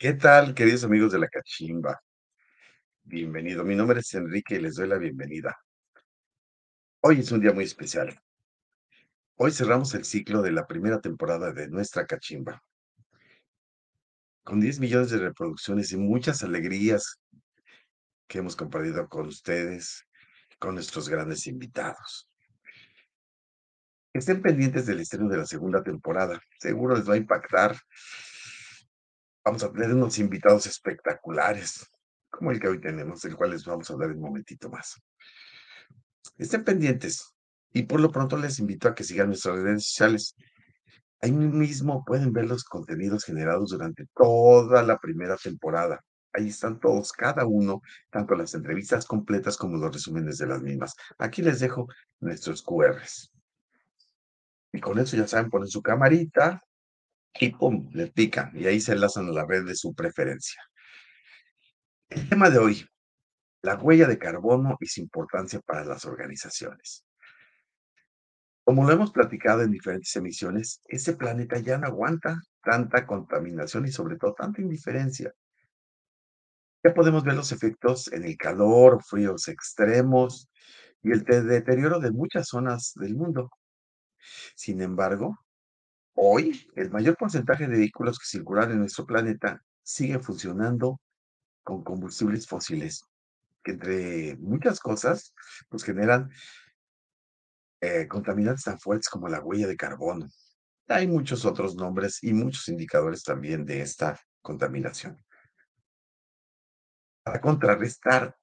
¿Qué tal, queridos amigos de la cachimba? Bienvenido. Mi nombre es Enrique y les doy la bienvenida. Hoy es un día muy especial. Hoy cerramos el ciclo de la primera temporada de nuestra cachimba. Con 10 millones de reproducciones y muchas alegrías que hemos compartido con ustedes, con nuestros grandes invitados. Estén pendientes del estreno de la segunda temporada. Seguro les va a impactar. Vamos a tener unos invitados espectaculares, como el que hoy tenemos, del cual les vamos a hablar en un momentito más. Estén pendientes y por lo pronto les invito a que sigan nuestras redes sociales. Ahí mismo pueden ver los contenidos generados durante toda la primera temporada. Ahí están todos, cada uno, tanto las entrevistas completas como los resúmenes de las mismas. Aquí les dejo nuestros QRs. Y con eso ya saben, ponen su camarita y pum, le pican y ahí se enlazan a la red de su preferencia. El tema de hoy, la huella de carbono y su importancia para las organizaciones. Como lo hemos platicado en diferentes emisiones, ese planeta ya no aguanta tanta contaminación y sobre todo tanta indiferencia. Ya podemos ver los efectos en el calor, fríos extremos y el deterioro de muchas zonas del mundo. Sin embargo, hoy el mayor porcentaje de vehículos que circulan en nuestro planeta sigue funcionando con combustibles fósiles, que entre muchas cosas, pues generan eh, contaminantes tan fuertes como la huella de carbono. Hay muchos otros nombres y muchos indicadores también de esta contaminación. Para contrarrestar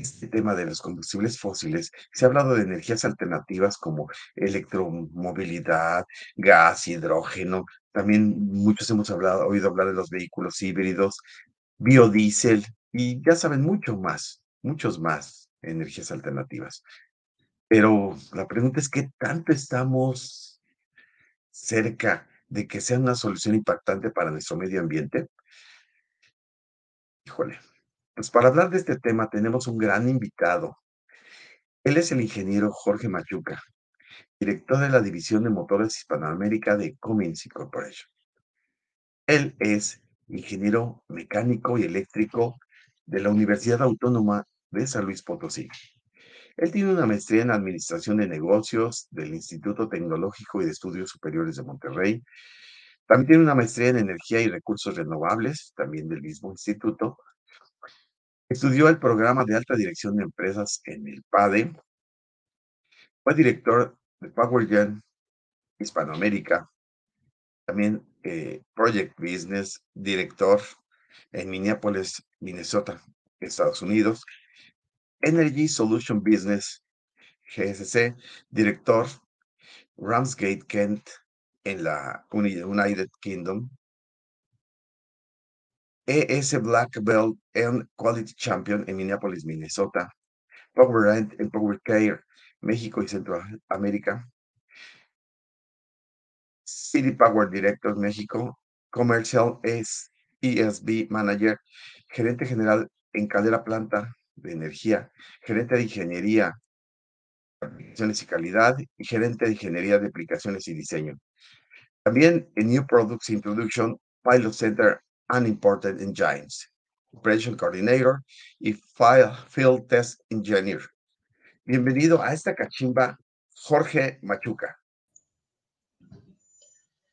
este tema de los combustibles fósiles, se ha hablado de energías alternativas como electromovilidad, gas, hidrógeno. También muchos hemos hablado, oído hablar de los vehículos híbridos, biodiesel y ya saben mucho más, muchos más energías alternativas. Pero la pregunta es, ¿qué tanto estamos cerca de que sea una solución impactante para nuestro medio ambiente? Híjole, pues para hablar de este tema tenemos un gran invitado. Él es el ingeniero Jorge Machuca, director de la División de Motores Hispanoamérica de Cummins Corporation. Él es ingeniero mecánico y eléctrico de la Universidad Autónoma de San Luis Potosí. Él tiene una maestría en Administración de Negocios del Instituto Tecnológico y de Estudios Superiores de Monterrey. También tiene una maestría en Energía y Recursos Renovables, también del mismo instituto, Estudió el programa de alta dirección de empresas en el PADE. Fue director de PowerGen Hispanoamérica. También eh, Project Business, director en Minneapolis, Minnesota, Estados Unidos. Energy Solution Business, GSC, director Ramsgate Kent en la United Kingdom. ES Black Belt and Quality Champion en Minneapolis, Minnesota. Power Rent en Power Care, México y Centroamérica. City Power Director México. Commercial es ESB Manager. Gerente general en Caldera Planta de Energía. Gerente de Ingeniería, Aplicaciones y Calidad. Y gerente de Ingeniería de Aplicaciones y Diseño. También en New Products Introduction, Pilot Center Unimported Engines, Operation Coordinator y Field Test Engineer. Bienvenido a esta cachimba, Jorge Machuca.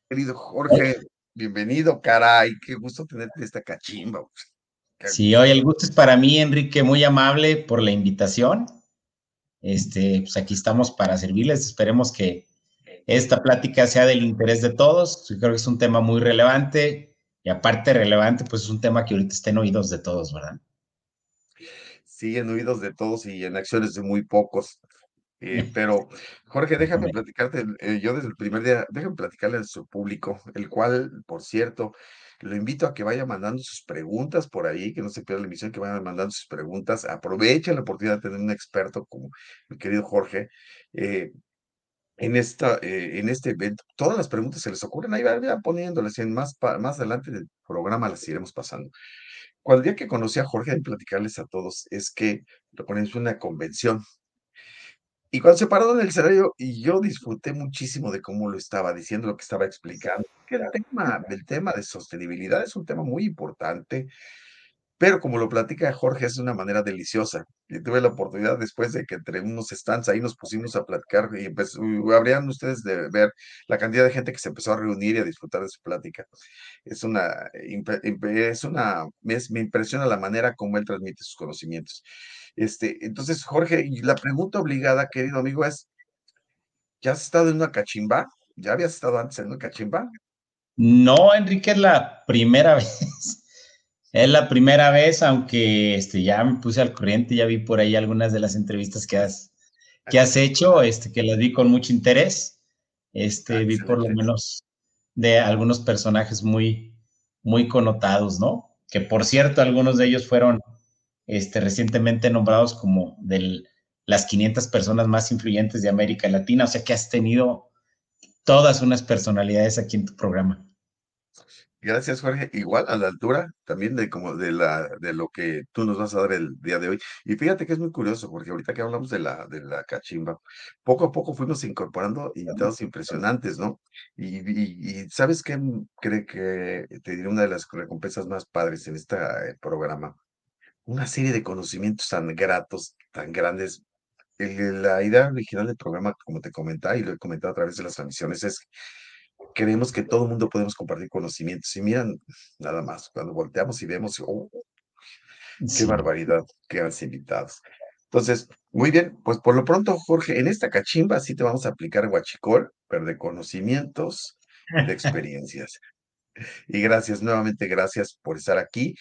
Querido Jorge, bienvenido, caray, qué gusto tenerte en esta cachimba. Sí, hoy el gusto es para mí, Enrique, muy amable por la invitación. Este, pues aquí estamos para servirles. Esperemos que esta plática sea del interés de todos. Creo que es un tema muy relevante y aparte relevante, pues es un tema que ahorita está en oídos de todos, ¿verdad? Sí, en oídos de todos y en acciones de muy pocos. Eh, pero, Jorge, déjame platicarte, eh, yo desde el primer día, déjame platicarle a su público, el cual, por cierto, lo invito a que vaya mandando sus preguntas por ahí, que no se pierda la emisión, que vayan mandando sus preguntas. Aprovechen la oportunidad de tener un experto como mi querido Jorge. Eh, en, esta, eh, en este evento. Todas las preguntas se les ocurren, ahí vayan poniéndolas, en más, más adelante del programa las iremos pasando. Cuando el día que conocí a Jorge, de platicarles a todos, es que lo ponemos en una convención. Y cuando se paró en el escenario, y yo disfruté muchísimo de cómo lo estaba diciendo, lo que estaba explicando, que el tema, el tema de sostenibilidad es un tema muy importante, pero como lo platica Jorge, es de una manera deliciosa. Y tuve la oportunidad después de que entre unos stands ahí nos pusimos a platicar y habrían ustedes de ver la cantidad de gente que se empezó a reunir y a disfrutar de su plática. Es una, es una, me impresiona la manera como él transmite sus conocimientos. Este, entonces, Jorge, la pregunta obligada, querido amigo, es, ¿ya has estado en una cachimba? ¿Ya habías estado antes en una cachimba? No, Enrique, es la primera vez. Es la primera vez, aunque este, ya me puse al corriente, ya vi por ahí algunas de las entrevistas que has, que has hecho, este, que las vi con mucho interés. Este, vi por lo menos de algunos personajes muy, muy connotados, ¿no? Que por cierto, algunos de ellos fueron este, recientemente nombrados como de las 500 personas más influyentes de América Latina, o sea que has tenido todas unas personalidades aquí en tu programa. Gracias, Jorge. Igual a la altura también de como de la de lo que tú nos vas a dar el día de hoy. Y fíjate que es muy curioso, porque ahorita que hablamos de la de la cachimba, poco a poco fuimos incorporando invitados impresionantes, ¿no? Y, y, ¿sabes qué? Creo que te diré una de las recompensas más padres en este programa. Una serie de conocimientos tan gratos, tan grandes. la idea original del programa, como te comentaba y lo he comentado a través de las transmisiones, es creemos que todo el mundo podemos compartir conocimientos. Y miran, nada más, cuando volteamos y vemos, oh, qué barbaridad, qué invitados. Entonces, muy bien, pues por lo pronto, Jorge, en esta cachimba sí te vamos a aplicar guachicol, pero de conocimientos, de experiencias. Y gracias, nuevamente gracias por estar aquí.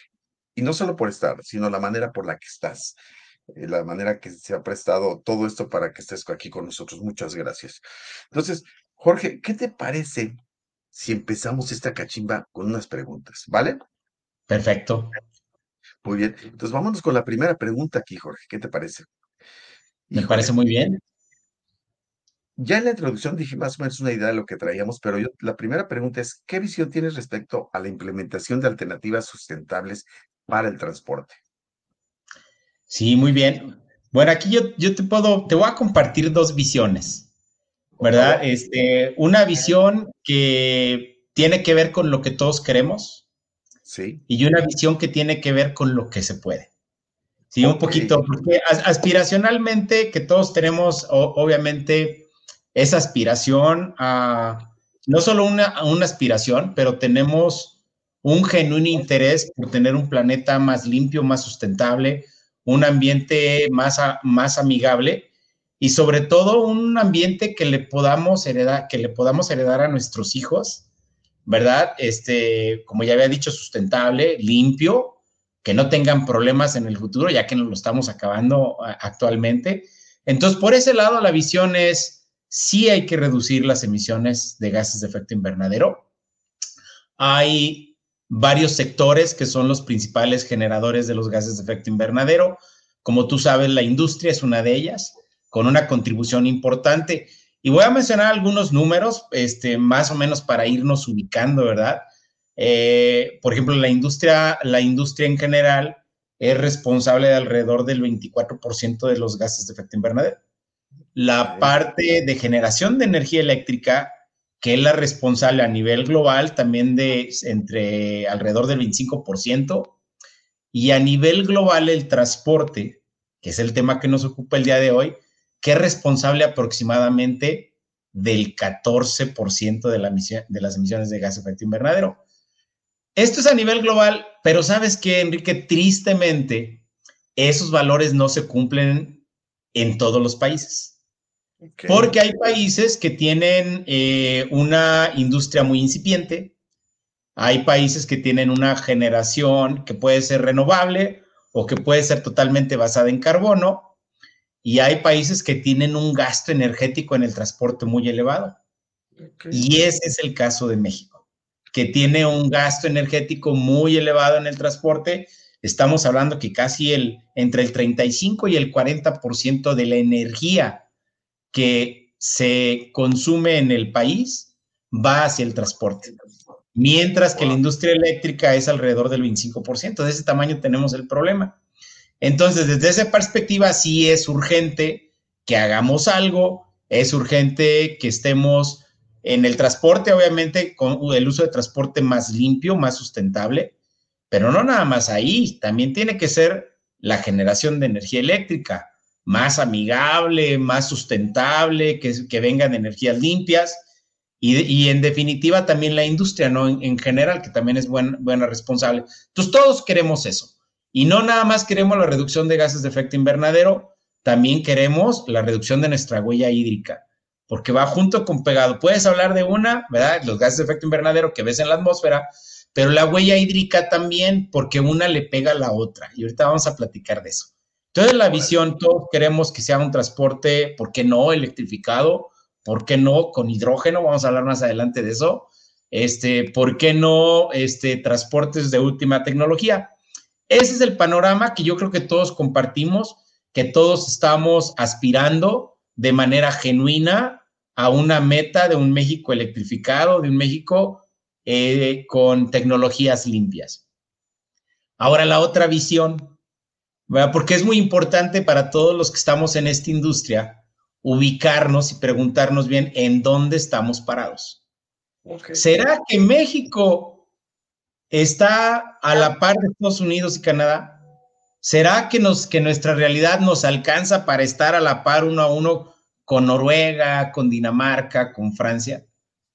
Y no solo por estar, sino la manera por la que estás, eh, la manera que se ha prestado todo esto para que estés aquí con nosotros. Muchas gracias. Entonces, Jorge, ¿qué te parece si empezamos esta cachimba con unas preguntas? ¿Vale? Perfecto. Muy bien. Entonces vámonos con la primera pregunta aquí, Jorge. ¿Qué te parece? Me parece muy bien. Ya en la introducción dije más o menos una idea de lo que traíamos, pero yo, la primera pregunta es, ¿qué visión tienes respecto a la implementación de alternativas sustentables para el transporte? Sí, muy bien. Bueno, aquí yo, yo te puedo, te voy a compartir dos visiones. ¿Verdad? Este, una visión que tiene que ver con lo que todos queremos. Sí. Y una visión que tiene que ver con lo que se puede. Sí, un poquito, porque aspiracionalmente que todos tenemos, obviamente, esa aspiración a, no solo una, una aspiración, pero tenemos un genuino interés por tener un planeta más limpio, más sustentable, un ambiente más, más amigable y sobre todo un ambiente que le podamos heredar, que le podamos heredar a nuestros hijos, ¿verdad? Este, como ya había dicho, sustentable, limpio, que no tengan problemas en el futuro, ya que nos lo estamos acabando actualmente. Entonces, por ese lado, la visión es, sí hay que reducir las emisiones de gases de efecto invernadero. Hay varios sectores que son los principales generadores de los gases de efecto invernadero. Como tú sabes, la industria es una de ellas con una contribución importante. Y voy a mencionar algunos números, este, más o menos para irnos ubicando, ¿verdad? Eh, por ejemplo, la industria, la industria en general es responsable de alrededor del 24% de los gases de efecto invernadero. La parte de generación de energía eléctrica, que es la responsable a nivel global también de entre alrededor del 25%, y a nivel global el transporte, que es el tema que nos ocupa el día de hoy, que es responsable aproximadamente del 14% de, la de las emisiones de gas de efecto invernadero. Esto es a nivel global, pero sabes que, Enrique, tristemente, esos valores no se cumplen en todos los países. Porque hay países que tienen eh, una industria muy incipiente, hay países que tienen una generación que puede ser renovable o que puede ser totalmente basada en carbono, y hay países que tienen un gasto energético en el transporte muy elevado. Y ese es el caso de México, que tiene un gasto energético muy elevado en el transporte. Estamos hablando que casi el, entre el 35 y el 40% de la energía que se consume en el país va hacia el transporte. Mientras que la industria eléctrica es alrededor del 25%. De ese tamaño tenemos el problema. Entonces, desde esa perspectiva, sí es urgente que hagamos algo, es urgente que estemos en el transporte, obviamente, con el uso de transporte más limpio, más sustentable, pero no nada más ahí, también tiene que ser la generación de energía eléctrica más amigable, más sustentable, que, que vengan energías limpias y, en definitiva también la industria, ¿no? En, general, que también es buena, responsable. Entonces, todos queremos eso. Y no nada más queremos la reducción de gases de efecto invernadero, también queremos la reducción de nuestra huella hídrica, porque va junto con pegado. Puedes hablar de una, ¿verdad? Los gases de efecto invernadero que ves en la atmósfera, pero la huella hídrica también, porque una le pega a la otra. Y ahorita vamos a platicar de eso. Entonces, la visión, todos queremos que sea un transporte, ¿por qué no? Electrificado, ¿Por qué no con hidrógeno? Vamos a hablar más adelante de eso. Este, ¿Por qué no este, transportes de última tecnología? Ese es el panorama que yo creo que todos compartimos, que todos estamos aspirando de manera genuina a una meta de un México electrificado, de un México eh, con tecnologías limpias. Ahora la otra visión, porque es muy importante para todos los que estamos en esta industria, ubicarnos y preguntarnos bien en dónde estamos parados. ¿Será que México está a la par de Estados Unidos y Canadá? ¿Será que, nos, que nuestra realidad nos alcanza para estar a la par uno a uno con Noruega, con Dinamarca, con Francia?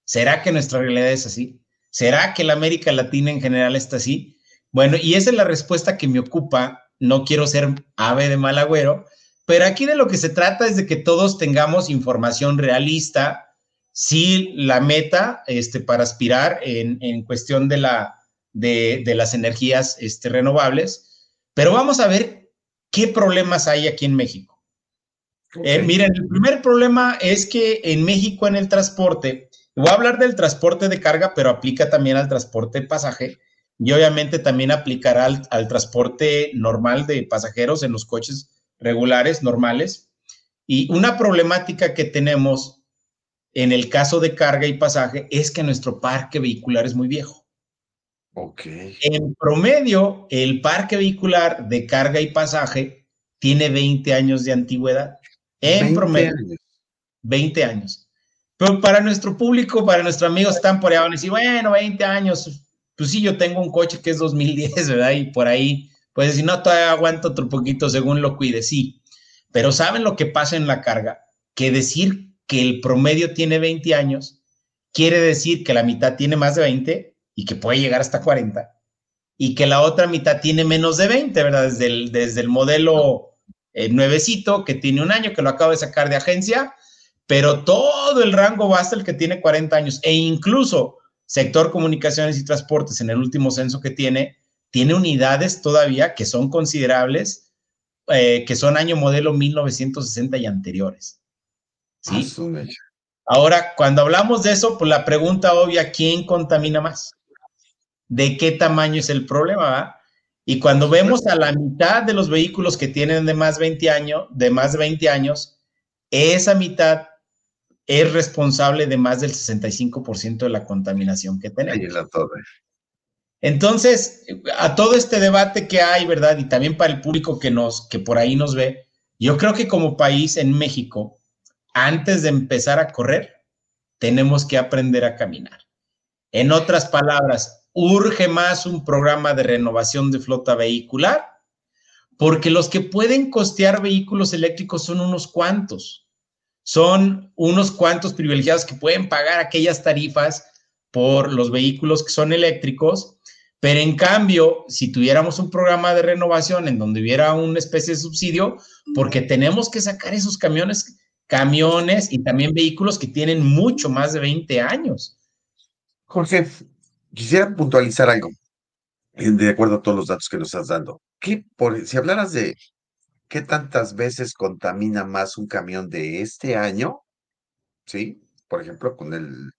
¿Será que nuestra realidad es así? ¿Será que la América Latina en general está así? Bueno, y esa es la respuesta que me ocupa. No quiero ser ave de mal agüero, pero aquí de lo que se trata es de que todos tengamos información realista, sí la meta este, para aspirar en, cuestión de, la, de, las energías este, renovables, pero vamos a ver qué problemas hay aquí en México. Eh, miren, el primer problema es que en México en el transporte, voy a hablar del transporte de carga, pero aplica también al transporte de pasaje y obviamente también aplicará al, al transporte normal de pasajeros en los coches regulares, normales. Y una problemática que tenemos en el caso de carga y pasaje es que nuestro parque vehicular es muy viejo. Ok. En promedio, el parque vehicular de carga y pasaje tiene 20 años de antigüedad. En promedio. 20 años. Pero para nuestro público, para nuestros amigos están por ahí, van a decir, bueno, 20 años. Pues sí, yo tengo un coche que es 2010, ¿verdad? Y por ahí pues si no, todavía aguanto otro poquito según lo cuide, sí. Pero ¿saben lo que pasa en la carga? Que decir que el promedio tiene 20 años quiere decir que la mitad tiene más de 20 y que puede llegar hasta 40 y que la otra mitad tiene menos de 20, ¿verdad? Desde el, desde el modelo eh, nuevecito que tiene un año, que lo acabo de sacar de agencia, pero todo el rango va hasta el que tiene 40 años e incluso sector comunicaciones y transportes en el último censo que tiene tiene unidades todavía que son considerables, eh, que son año modelo 1960 y anteriores. ¿Sí? Ah, Ahora, cuando hablamos de eso, pues la pregunta obvia, ¿quién contamina más? ¿De qué tamaño es el problema? Y cuando vemos a la mitad de los vehículos que tienen de más 20 años, de más de 20 años, esa mitad es responsable de más del 65% de la contaminación que tenemos. Entonces, a todo este debate que hay, ¿verdad? Y también para el público que nos, que por ahí nos ve, yo creo que como país en México, antes de empezar a correr, tenemos que aprender a caminar. En otras palabras, urge más un programa de renovación de flota vehicular, porque los que pueden costear vehículos eléctricos son unos cuantos. Son unos cuantos privilegiados que pueden pagar aquellas tarifas por los vehículos que son eléctricos pero en cambio, si tuviéramos un programa de renovación en donde hubiera una especie de subsidio, porque tenemos que sacar esos camiones, camiones y también vehículos que tienen mucho más de 20 años. Jorge, quisiera puntualizar algo, de acuerdo a todos los datos que nos estás dando. ¿Qué, por, si hablaras de qué tantas veces contamina más un camión de este año, ¿sí? Por ejemplo, con el,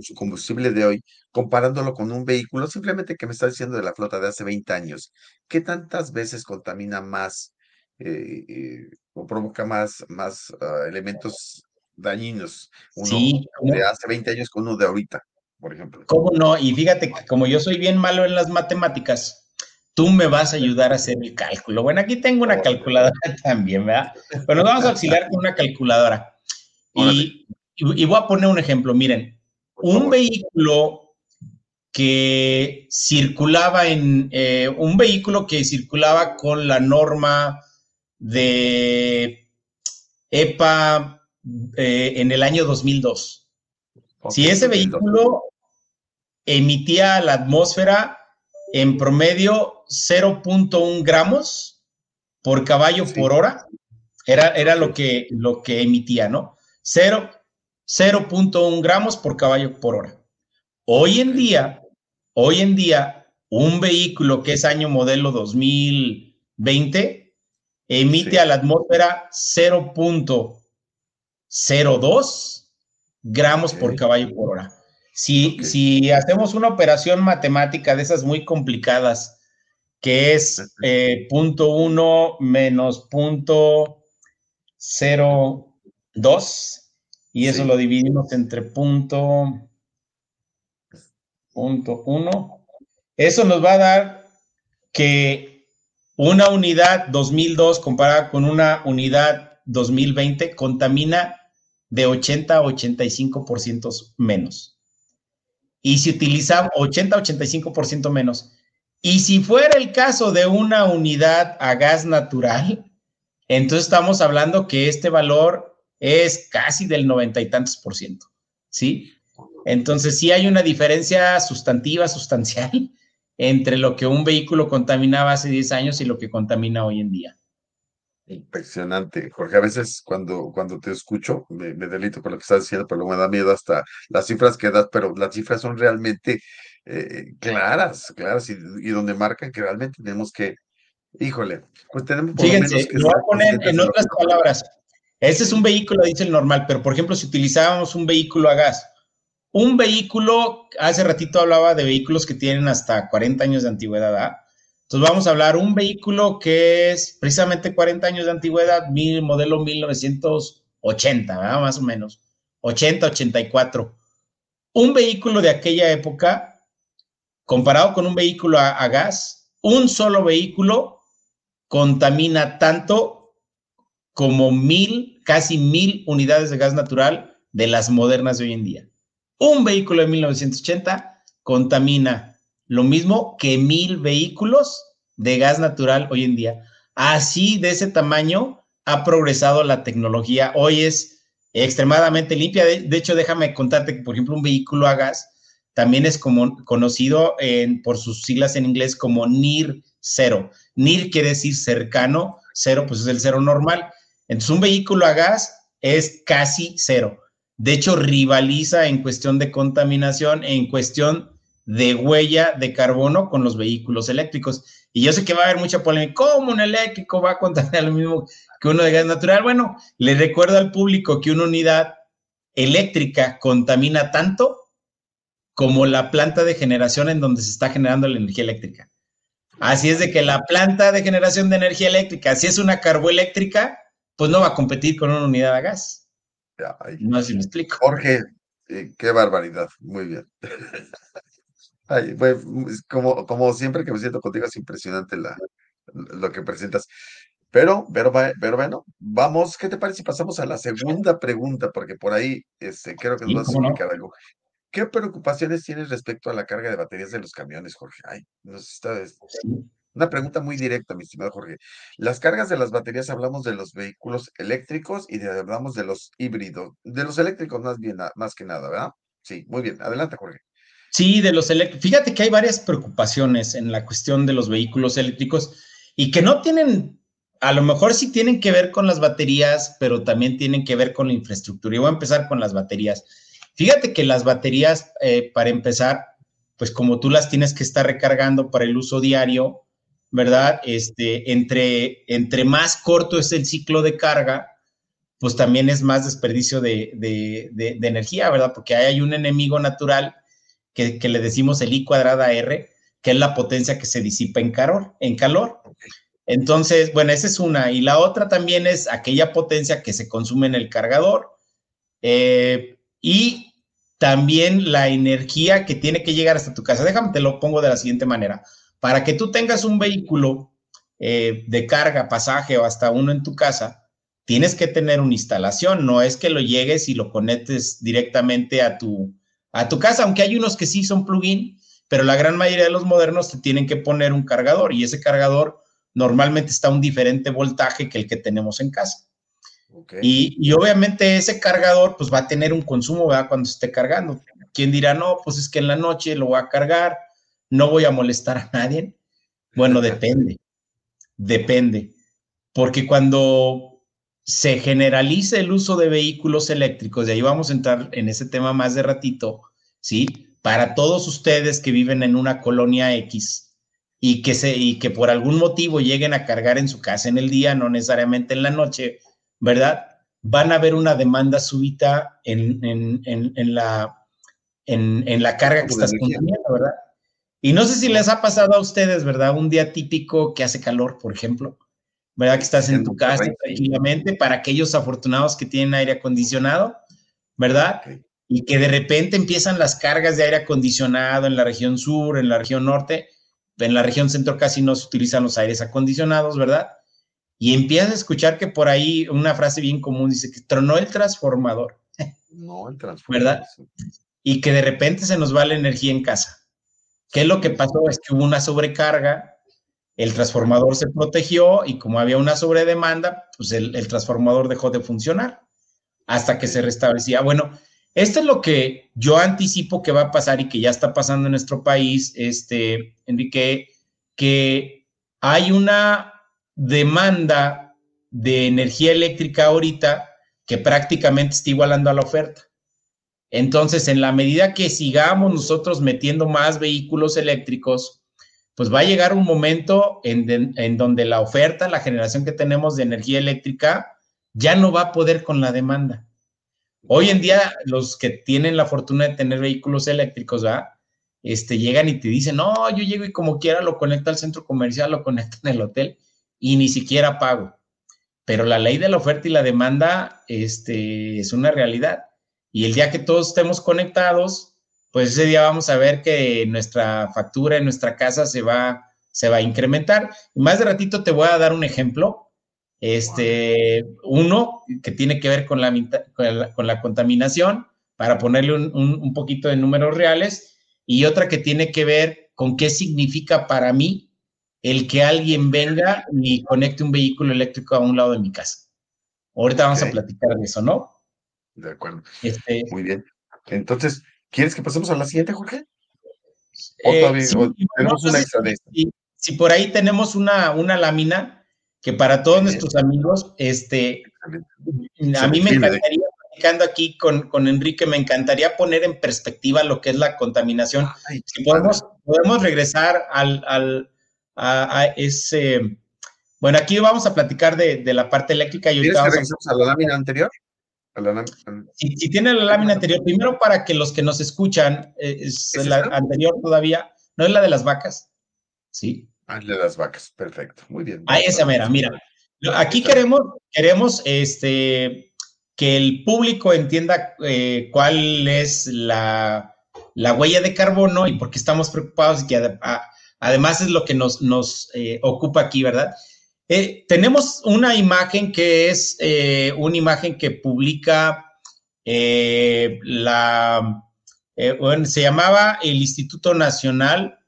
su combustible de hoy, comparándolo con un vehículo, simplemente que me está diciendo de la flota de hace 20 años, ¿qué tantas veces contamina más eh, eh, o provoca más, más ah, elementos dañinos uno de hace 20 años con uno de ahorita, por ejemplo? ¿Cómo no? Y fíjate, como yo soy bien malo en las matemáticas, tú me vas a ayudar a hacer el cálculo. Bueno, aquí tengo una calculadora también, ¿verdad? Pero nos vamos a auxiliar con una calculadora. Y, y, voy a poner un ejemplo. Miren, un vehículo que circulaba en, eh, un vehículo que circulaba con la norma de EPA eh, en el año 2002. si ese vehículo emitía a la atmósfera en promedio 0.1 gramos por caballo por hora, era, era lo, que, lo que emitía, ¿no? 0.1 gramos por caballo por hora. Hoy en día, hoy en día, un vehículo que es año modelo 2020 emite a la atmósfera 0.02 gramos por caballo por hora. Si, si, hacemos una operación matemática de esas muy complicadas, que es eh, punto uno menos punto cero dos, y eso lo dividimos entre punto, punto uno, eso nos va a dar que una unidad 2002 comparada con una unidad 2020 contamina de 80 a 85% menos. Y si utilizamos 80-85% menos. Y si fuera el caso de una unidad a gas natural, entonces estamos hablando que este valor es casi del noventa y tantos por ciento, ¿sí? Entonces sí hay una diferencia sustantiva, sustancial, entre lo que un vehículo contaminaba hace 10 años y lo que contamina hoy en día. Impresionante, Jorge. A veces cuando, cuando te escucho, me, delito por lo que estás diciendo, pero me da miedo hasta las cifras que das, pero las cifras son realmente eh, claras, claras y, donde marcan que realmente tenemos que, híjole, pues tenemos por Fíjense, lo, menos que lo voy a poner en otras palabras. Ese es un vehículo el normal, pero por ejemplo, si utilizábamos un vehículo a gas, un vehículo, hace ratito hablaba de vehículos que tienen hasta 40 años de antigüedad, ¿ah? Entonces vamos a hablar un vehículo que es precisamente 40 años de antigüedad, mil, modelo 1980, ¿verdad? más o menos, 80, 84. Un vehículo de aquella época, comparado con un vehículo a, a gas, un solo vehículo contamina tanto como mil, casi mil unidades de gas natural de las modernas de hoy en día. Un vehículo de 1980 contamina lo mismo que mil vehículos de gas natural hoy en día. Así de ese tamaño ha progresado la tecnología. Hoy es extremadamente limpia. De, hecho, déjame contarte que, por ejemplo, un vehículo a gas también es conocido por sus siglas en inglés como NIR cero. NIR quiere decir cercano, cero pues es el cero normal. Entonces, un vehículo a gas es casi cero. De hecho, rivaliza en cuestión de contaminación, en cuestión de huella de carbono con los vehículos eléctricos. Y yo sé que va a haber mucha polémica. ¿Cómo un eléctrico va a contaminar lo mismo que uno de gas natural? Bueno, le recuerdo al público que una unidad eléctrica contamina tanto como la planta de generación en donde se está generando la energía eléctrica. Así es de que la planta de generación de energía eléctrica, si es una carboeléctrica, pues no va a competir con una unidad a gas. no sé si me explico. Jorge, eh, qué barbaridad. Muy bien. Pues, como, como siempre que me siento contigo, es impresionante la, lo que presentas. Pero, pero, pero bueno, vamos, ¿qué te parece si pasamos a la segunda pregunta? Porque por ahí este, creo que nos vas a explicar algo. ¿Qué preocupaciones tienes respecto a la carga de baterías de los camiones, Jorge? Ay, nos está, una pregunta muy directa, mi estimado Jorge. Las cargas de las baterías hablamos de los vehículos eléctricos y hablamos de los híbridos, de los eléctricos más bien, más que nada, ¿verdad? Sí, muy bien. Adelante, Jorge. Sí, de los eléctricos. Fíjate que hay varias preocupaciones en la cuestión de los vehículos eléctricos y que no tienen, a lo mejor sí tienen que ver con las baterías, pero también tienen que ver con la infraestructura. Y voy a empezar con las baterías. Fíjate que las baterías, eh, para empezar, pues como tú las tienes que estar recargando para el uso diario, ¿verdad? Este, entre, entre más corto es el ciclo de carga, pues también es más desperdicio de, de energía, ¿verdad? Porque hay un enemigo natural que, le decimos el I cuadrada R, que es la potencia que se disipa en calor. En calor. Entonces, bueno, esa es una. Y la otra también es aquella potencia que se consume en el cargador. Eh, y también la energía que tiene que llegar hasta tu casa. Déjame, te lo pongo de la siguiente manera. para que tú tengas un vehículo eh, de carga, pasaje o hasta uno en tu casa, tienes que tener una instalación, no es que lo llegues y lo conectes directamente a tu, a tu casa, aunque hay unos que sí son plugin, pero la gran mayoría de los modernos te tienen que poner un cargador y ese cargador normalmente está a un diferente voltaje que el que tenemos en casa. Y, obviamente ese cargador pues va a tener un consumo ¿verdad? cuando esté cargando. ¿Quién dirá, no, pues es que en la noche lo voy a cargar, no voy a molestar a nadie? Bueno, depende, depende. Porque cuando se generaliza el uso de vehículos eléctricos, y ahí vamos a entrar en ese tema más de ratito, ¿sí? Para todos ustedes que viven en una colonia X y que, se, y que por algún motivo lleguen a cargar en su casa en el día, no necesariamente en la noche, ¿verdad? Van a ver una demanda súbita en, la, en, la carga que estás consumiendo, ¿verdad? Y no sé si les ha pasado a ustedes, ¿verdad? Un día típico que hace calor, por ejemplo, ¿verdad? Que estás en tu casa tranquilamente, para aquellos afortunados que tienen aire acondicionado, ¿verdad? Y que de repente empiezan las cargas de aire acondicionado en la región sur, en la región norte, en la región centro casi no se utilizan los aires acondicionados, ¿verdad? y empiezas a escuchar que por ahí una frase bien común dice que tronó el transformador. No, el transformador. ¿Verdad? Y que de repente se nos va la energía en casa. ¿Qué es lo que pasó? Es que hubo una sobrecarga, el transformador se protegió y como había una sobredemanda, pues el, transformador dejó de funcionar hasta que se restablecía. Bueno, esto es lo que yo anticipo que va a pasar y que ya está pasando en nuestro país, este, Enrique, que hay una demanda de energía eléctrica ahorita que prácticamente está igualando a la oferta. Entonces, en la medida que sigamos nosotros metiendo más vehículos eléctricos, pues va a llegar un momento en, donde la oferta, la generación que tenemos de energía eléctrica, ya no va a poder con la demanda. Hoy en día, los que tienen la fortuna de tener vehículos eléctricos, ¿verdad? Este, llegan y te dicen, no, yo llego y como quiera lo conecto al centro comercial, lo conecto en el hotel y ni siquiera pago. Pero la ley de la oferta y la demanda este, es una realidad. Y el día que todos estemos conectados, pues ese día vamos a ver que nuestra factura en nuestra casa se va, se va a incrementar. Más de ratito te voy a dar un ejemplo. Este, uno que tiene que ver con la, con la, contaminación, para ponerle un, un poquito de números reales, y otra que tiene que ver con qué significa para mí el que alguien venga y conecte un vehículo eléctrico a un lado de mi casa. Ahorita vamos a platicar de eso, ¿no? De acuerdo. Este, Muy bien. Entonces, ¿quieres que pasemos a la siguiente, Jorge? ¿O eh, todavía tenemos una extra de Si, por ahí tenemos una, una lámina que para todos nuestros amigos, este, a mí me encantaría, platicando aquí con, con, Enrique, me encantaría poner en perspectiva lo que es la contaminación. si podemos, podemos regresar al, al a, ese... Bueno, aquí vamos a platicar de, la parte eléctrica. Y ¿Quieres que regresemos a... la lámina anterior? Si, tiene la lámina anterior, primero para que los que nos escuchan, eh, es, la anterior todavía, no es la de las vacas, ¿sí? Ah, de las vacas, perfecto, muy bien. Ahí esa mera, mira. Aquí queremos, queremos este, que el público entienda eh, cuál es la, la, huella de carbono y por qué estamos preocupados y que Además es lo que nos, nos eh, ocupa aquí, ¿verdad? Eh, tenemos una imagen que es eh, una imagen que publica la, bueno, se llamaba el Instituto Nacional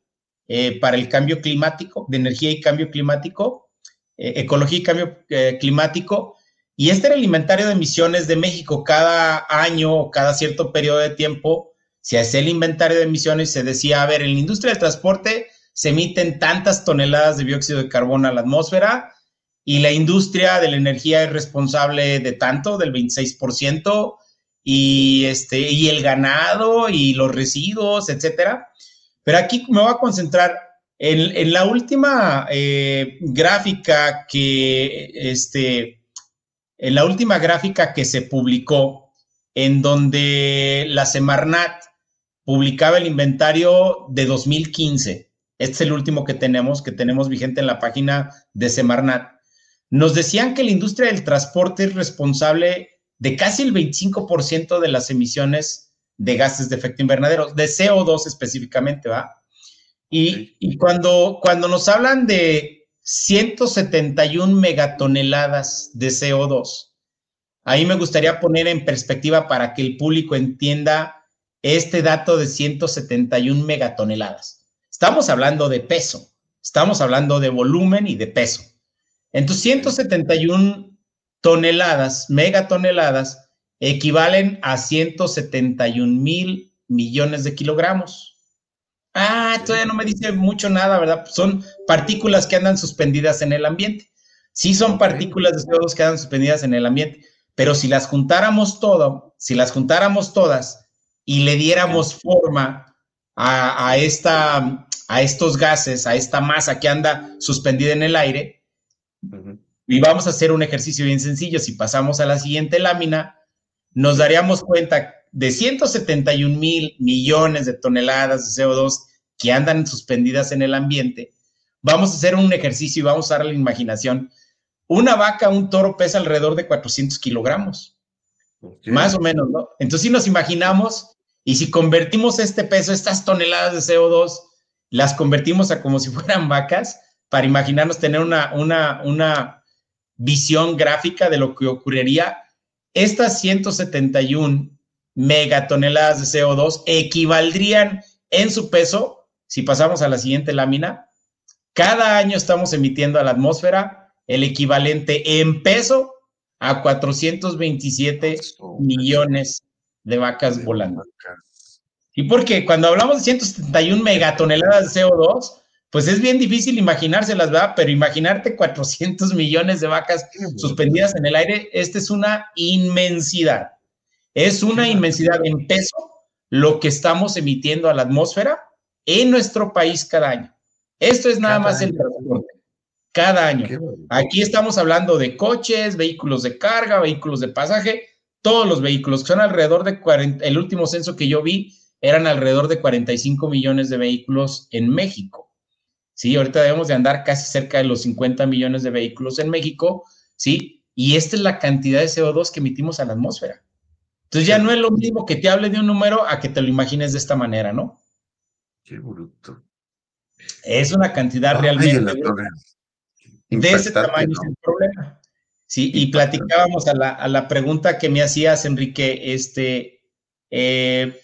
para el Cambio Climático, de Energía y Cambio Climático, Ecología y Cambio Climático, y este era el inventario de emisiones de México. Cada año, cada cierto periodo de tiempo, se hacía el inventario de emisiones y se decía, a ver, en la industria del transporte se emiten tantas toneladas de dióxido de carbono a la atmósfera y la industria de la energía es responsable de tanto, del 26%, y, este, y el ganado y los residuos, etcétera. Pero aquí me voy a concentrar en, la última eh, gráfica que, este, en la última gráfica que se publicó, en donde la Semarnat publicaba el inventario de 2015 este es el último que tenemos, que tenemos vigente en la página de Semarnat. Nos decían que la industria del transporte es responsable de casi el 25% de las emisiones de gases de efecto invernadero, de CO2 específicamente, ¿va? Y, y cuando, cuando nos hablan de 171 megatoneladas de CO2, ahí me gustaría poner en perspectiva para que el público entienda este dato de 171 megatoneladas. Estamos hablando de peso, estamos hablando de volumen y de peso. Entonces, 171 toneladas, megatoneladas, equivalen a 171 mil millones de kilogramos. Ah, todavía no me dice mucho nada, ¿verdad? Son partículas que andan suspendidas en el ambiente. Sí son partículas de CO2 que andan suspendidas en el ambiente, pero si las juntáramos todo, si las juntáramos todas y le diéramos forma a, esta, a estos gases, a esta masa que anda suspendida en el aire, y vamos a hacer un ejercicio bien sencillo. Si pasamos a la siguiente lámina, nos daríamos cuenta de 171 mil millones de toneladas de CO2 que andan suspendidas en el ambiente. Vamos a hacer un ejercicio y vamos a usar la imaginación. Una vaca, un toro pesa alrededor de 400 kilogramos. Más o menos, ¿no? Entonces, si nos imaginamos y si convertimos este peso, estas toneladas de CO2, las convertimos a como si fueran vacas, para imaginarnos tener una, una, una visión gráfica de lo que ocurriría, estas 171 megatoneladas de CO2 equivaldrían en su peso, si pasamos a la siguiente lámina, cada año estamos emitiendo a la atmósfera el equivalente en peso a 427 millones de vacas volando. Y porque cuando hablamos de 171 megatoneladas de CO2, pues es bien difícil imaginárselas, ¿verdad? Pero imaginarte 400 millones de vacas suspendidas en el aire, esta es una inmensidad. Es una inmensidad en peso lo que estamos emitiendo a la atmósfera en nuestro país cada año. Esto es nada más el transporte. Cada año. Aquí estamos hablando de coches, vehículos de carga, vehículos de pasaje, todos los vehículos, que son alrededor de 40, el último censo que yo vi eran alrededor de 45 millones de vehículos en México. ¿sí? Ahorita debemos de andar casi cerca de los 50 millones de vehículos en México, ¿sí? Y esta es la cantidad de CO2 que emitimos a la atmósfera. Entonces ya no es lo mismo que te hable de un número a que te lo imagines de esta manera, ¿no? Qué bruto. Es una cantidad realmente de, ese tamaño es el problema. Sí, y platicábamos a la, pregunta que me hacías, Enrique, este, eh,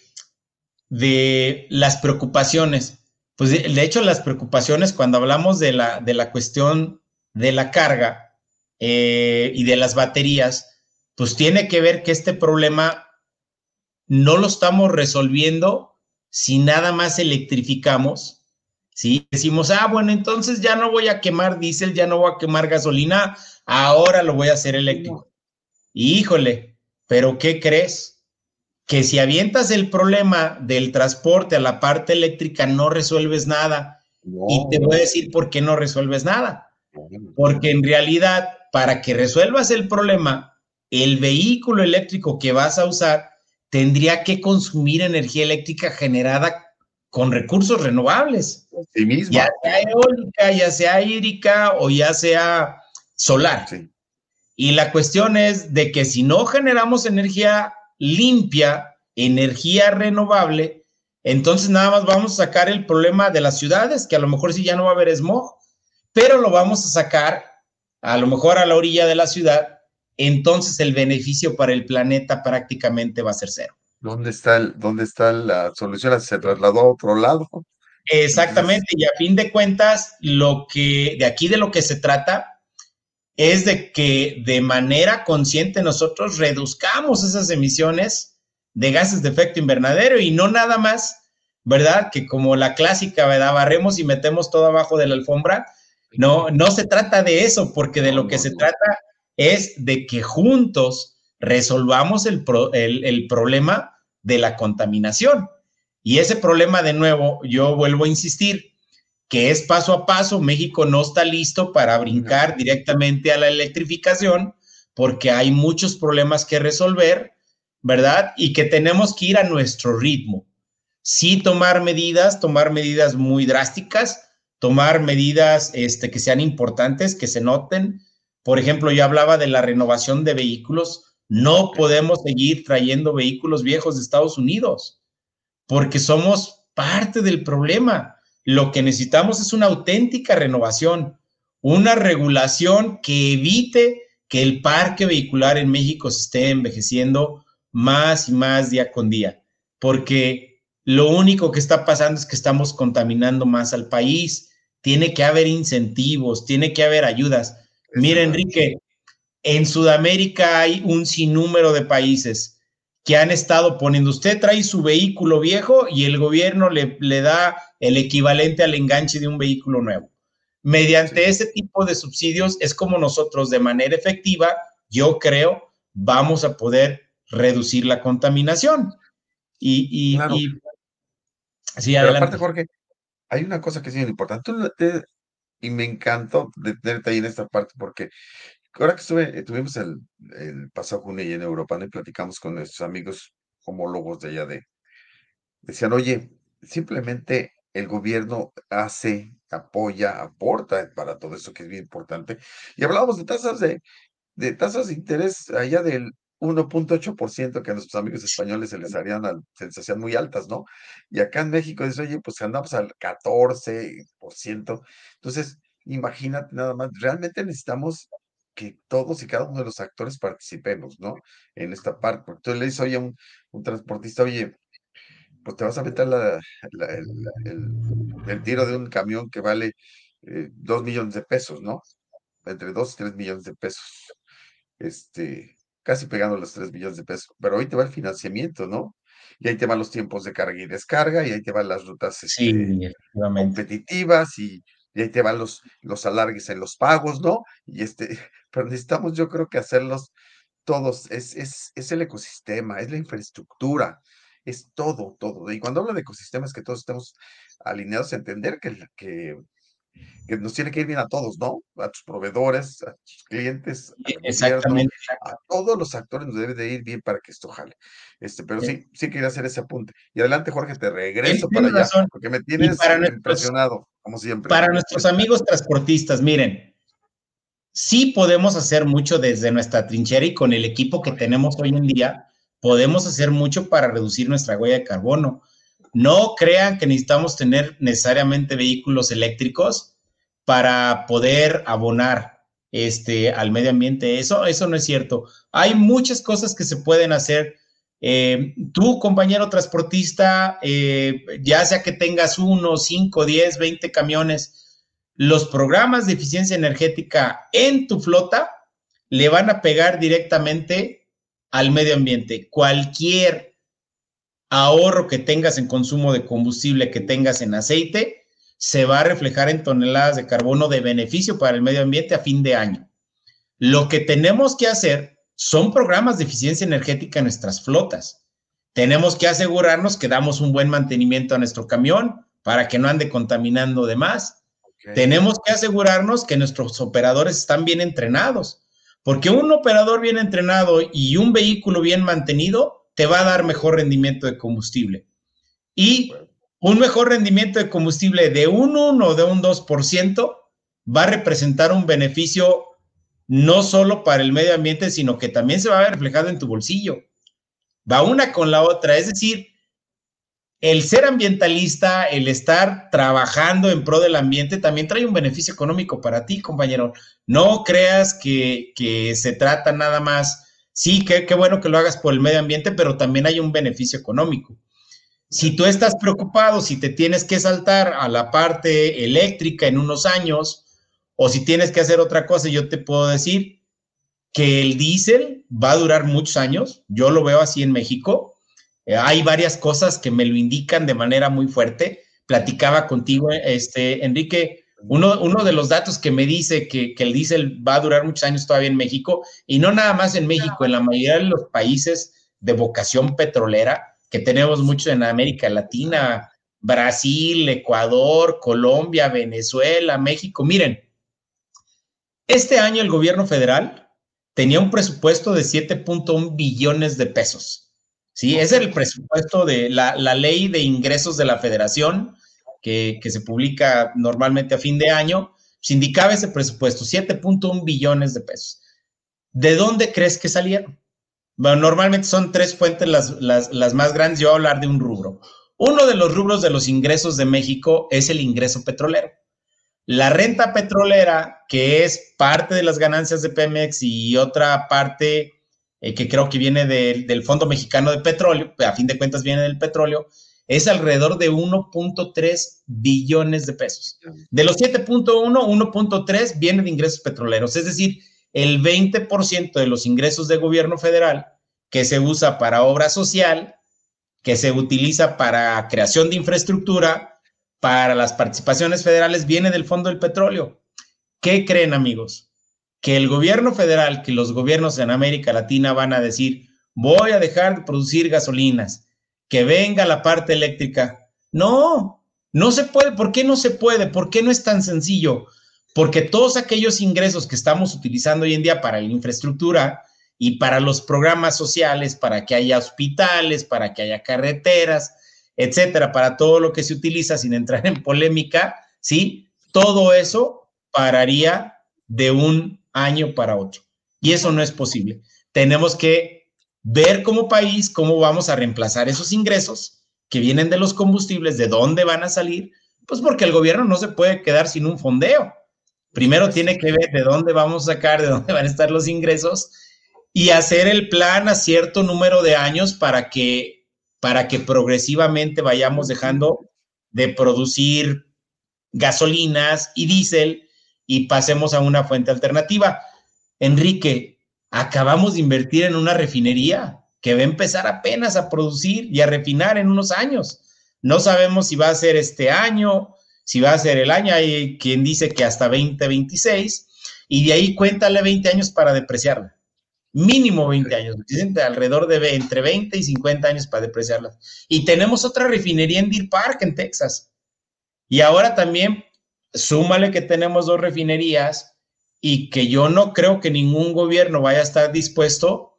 de las preocupaciones. Pues de, hecho las preocupaciones cuando hablamos de la, de la cuestión de la carga eh, y de las baterías, pues tiene que ver que este problema no lo estamos resolviendo si nada más electrificamos, ¿sí? Decimos, ah, bueno, entonces ya no voy a quemar diésel, ya no voy a quemar gasolina, ahora lo voy a hacer eléctrico. híjole, pero ¿qué crees? Que si avientas el problema del transporte a la parte eléctrica no resuelves nada. Y te voy a decir por qué no resuelves nada. Porque en realidad, para que resuelvas el problema, el vehículo eléctrico que vas a usar tendría que consumir energía eléctrica generada con recursos renovables. Ya sea eólica, ya sea hídrica o ya sea solar. Y la cuestión es de que si no generamos energía limpia, energía renovable, entonces nada más vamos a sacar el problema de las ciudades, que a lo mejor sí ya no va a haber smog, pero lo vamos a sacar a lo mejor a la orilla de la ciudad, entonces el beneficio para el planeta prácticamente va a ser cero. ¿Dónde está, el, dónde está la solución? ¿Se trasladó a otro lado? Exactamente, y a fin de cuentas, lo que de aquí de lo que se trata es de que de manera consciente nosotros reduzcamos esas emisiones de gases de efecto invernadero y no nada más, ¿verdad? Que como la clásica, ¿verdad? Barremos y metemos todo abajo de la alfombra. No, no se trata de eso, porque de lo que se trata es de que juntos resolvamos el, el problema de la contaminación. Y ese problema, de nuevo, yo vuelvo a insistir, que es paso a paso. México no está listo para brincar directamente a la electrificación porque hay muchos problemas que resolver, ¿verdad? Y que tenemos que ir a nuestro ritmo. Sí tomar medidas, tomar medidas muy drásticas, tomar medidas este, que sean importantes, que se noten. Por ejemplo, yo hablaba de la renovación de vehículos. No podemos seguir trayendo vehículos viejos de Estados Unidos porque somos parte del problema lo que necesitamos es una auténtica renovación, una regulación que evite que el parque vehicular en México se esté envejeciendo más y más día con día, porque lo único que está pasando es que estamos contaminando más al país. Tiene que haber incentivos, tiene que haber ayudas. Mire, Enrique, en Sudamérica hay un sinnúmero de países que han estado poniendo, usted trae su vehículo viejo y el gobierno le, le da el equivalente al enganche de un vehículo nuevo. Mediante ese tipo de subsidios es como nosotros de manera efectiva, yo creo, vamos a poder reducir la contaminación. Y, y, sí, Pero aparte, Jorge, hay una cosa que es bien importante y me encantó tenerte ahí en esta parte porque ahora que estuve, tuvimos el, el pasado junio y en Europa y platicamos con nuestros amigos homólogos de allá de, decían, oye, simplemente el gobierno hace, apoya, aporta para todo eso que es bien importante. Y hablábamos de tasas de, de tasas de interés allá del 1.8% que a nuestros amigos españoles se les harían se les hacían muy altas, ¿no? Y acá en México dice, oye, pues andamos al 14%. Entonces, imagínate nada más, realmente necesitamos que todos y cada uno de los actores participemos, ¿no? En esta parte. Tú le dices, oye, un, un transportista, oye, pues te vas a meter la, el, tiro de un camión que vale eh, dos millones de pesos, ¿no? Entre dos y tres millones de pesos. Este, casi pegando los tres millones de pesos. Pero hoy te va el financiamiento, ¿no? Y ahí te van los tiempos de carga y descarga, y ahí te van las rutas este, competitivas, y, y, ahí te van los, los alargues en los pagos, ¿no? Y este, pero necesitamos, yo creo que hacerlos todos, es, es, es el ecosistema, es la infraestructura, es todo, todo. Y cuando hablo de ecosistemas, que todos estemos alineados a entender que, que, que, nos tiene que ir bien a todos, ¿no? A tus proveedores, a tus clientes, Exactamente. a todos los actores nos debe de ir bien para que esto jale. Este, pero sí, sí quería hacer ese apunte. Y adelante, Jorge, te regreso para allá, porque me tienes impresionado, como siempre. Para nuestros amigos transportistas, miren, sí podemos hacer mucho desde nuestra trinchera y con el equipo que tenemos hoy en día podemos hacer mucho para reducir nuestra huella de carbono. No crean que necesitamos tener necesariamente vehículos eléctricos para poder abonar este, al medio ambiente. Eso, eso no es cierto. Hay muchas cosas que se pueden hacer. Eh, tú, compañero transportista, eh, ya sea que tengas uno, cinco, diez, veinte camiones, los programas de eficiencia energética en tu flota le van a pegar directamente al medio ambiente. Cualquier ahorro que tengas en consumo de combustible, que tengas en aceite, se va a reflejar en toneladas de carbono de beneficio para el medio ambiente a fin de año. Lo que tenemos que hacer son programas de eficiencia energética en nuestras flotas. Tenemos que asegurarnos que damos un buen mantenimiento a nuestro camión para que no ande contaminando de más. Tenemos que asegurarnos que nuestros operadores están bien entrenados porque un operador bien entrenado y un vehículo bien mantenido te va a dar mejor rendimiento de combustible. Y un mejor rendimiento de combustible de un 1 o de un 2% va a representar un beneficio no solo para el medio ambiente, sino que también se va a ver reflejado en tu bolsillo. Va una con la otra. Es decir, el ser ambientalista, el estar trabajando en pro del ambiente, también trae un beneficio económico para ti, compañero. No creas que, se trata nada más, sí, qué bueno que lo hagas por el medio ambiente, pero también hay un beneficio económico. Si tú estás preocupado, si te tienes que saltar a la parte eléctrica en unos años, o si tienes que hacer otra cosa, yo te puedo decir que el diésel va a durar muchos años. Yo lo veo así en México eh, hay varias cosas que me lo indican de manera muy fuerte. Platicaba contigo, este, Enrique, uno, uno de los datos que me dice que, que, el diésel va a durar muchos años todavía en México, y no nada más en México, en la mayoría de los países de vocación petrolera, que tenemos mucho en América Latina, Brasil, Ecuador, Colombia, Venezuela, México. Miren, este año el gobierno federal tenía un presupuesto de 7.1 billones de pesos Sí, es el presupuesto de la, ley de ingresos de la federación que, se publica normalmente a fin de año. Se indicaba ese presupuesto, 7.1 billones de pesos. ¿De dónde crees que salieron? Bueno, normalmente son tres fuentes las, las, más grandes. Yo voy a hablar de un rubro. Uno de los rubros de los ingresos de México es el ingreso petrolero. La renta petrolera, que es parte de las ganancias de Pemex y otra parte eh, que creo que viene del Fondo Mexicano de Petróleo, a fin de cuentas viene del petróleo, es alrededor de 1.3 billones de pesos. De los 7.1, 1.3 viene de ingresos petroleros, es decir, el 20% de los ingresos de gobierno federal que se usa para obra social, que se utiliza para creación de infraestructura, para las participaciones federales, viene del Fondo del Petróleo. ¿Qué creen, amigos? Que el gobierno federal, que los gobiernos en América Latina van a decir, voy a dejar de producir gasolinas, que venga la parte eléctrica. No, no se puede. ¿Por qué no se puede? ¿Por qué no es tan sencillo? Porque todos aquellos ingresos que estamos utilizando hoy en día para la infraestructura y para los programas sociales, para que haya hospitales, para que haya carreteras, etcétera, para todo lo que se utiliza sin entrar en polémica, ¿sí? Todo eso pararía de un año para otro. Y eso no es posible. Tenemos que ver como país cómo vamos a reemplazar esos ingresos que vienen de los combustibles, de dónde van a salir, pues porque el gobierno no se puede quedar sin un fondeo. Primero tiene que ver de dónde vamos a sacar, de dónde van a estar los ingresos y hacer el plan a cierto número de años para que para que progresivamente vayamos dejando de producir gasolinas y diésel y pasemos a una fuente alternativa. Enrique, acabamos de invertir en una refinería que va a empezar apenas a producir y a refinar en unos años. No sabemos si va a ser este año, si va a ser el año, hay quien dice que hasta 2026, y de ahí cuéntale 20 años para depreciarla mínimo 20 años, alrededor de entre 20 y 50 años para depreciarlas. Y tenemos otra refinería en Deer Park, en Texas. Y ahora también, súmale que tenemos dos refinerías y que yo no creo que ningún gobierno vaya a estar dispuesto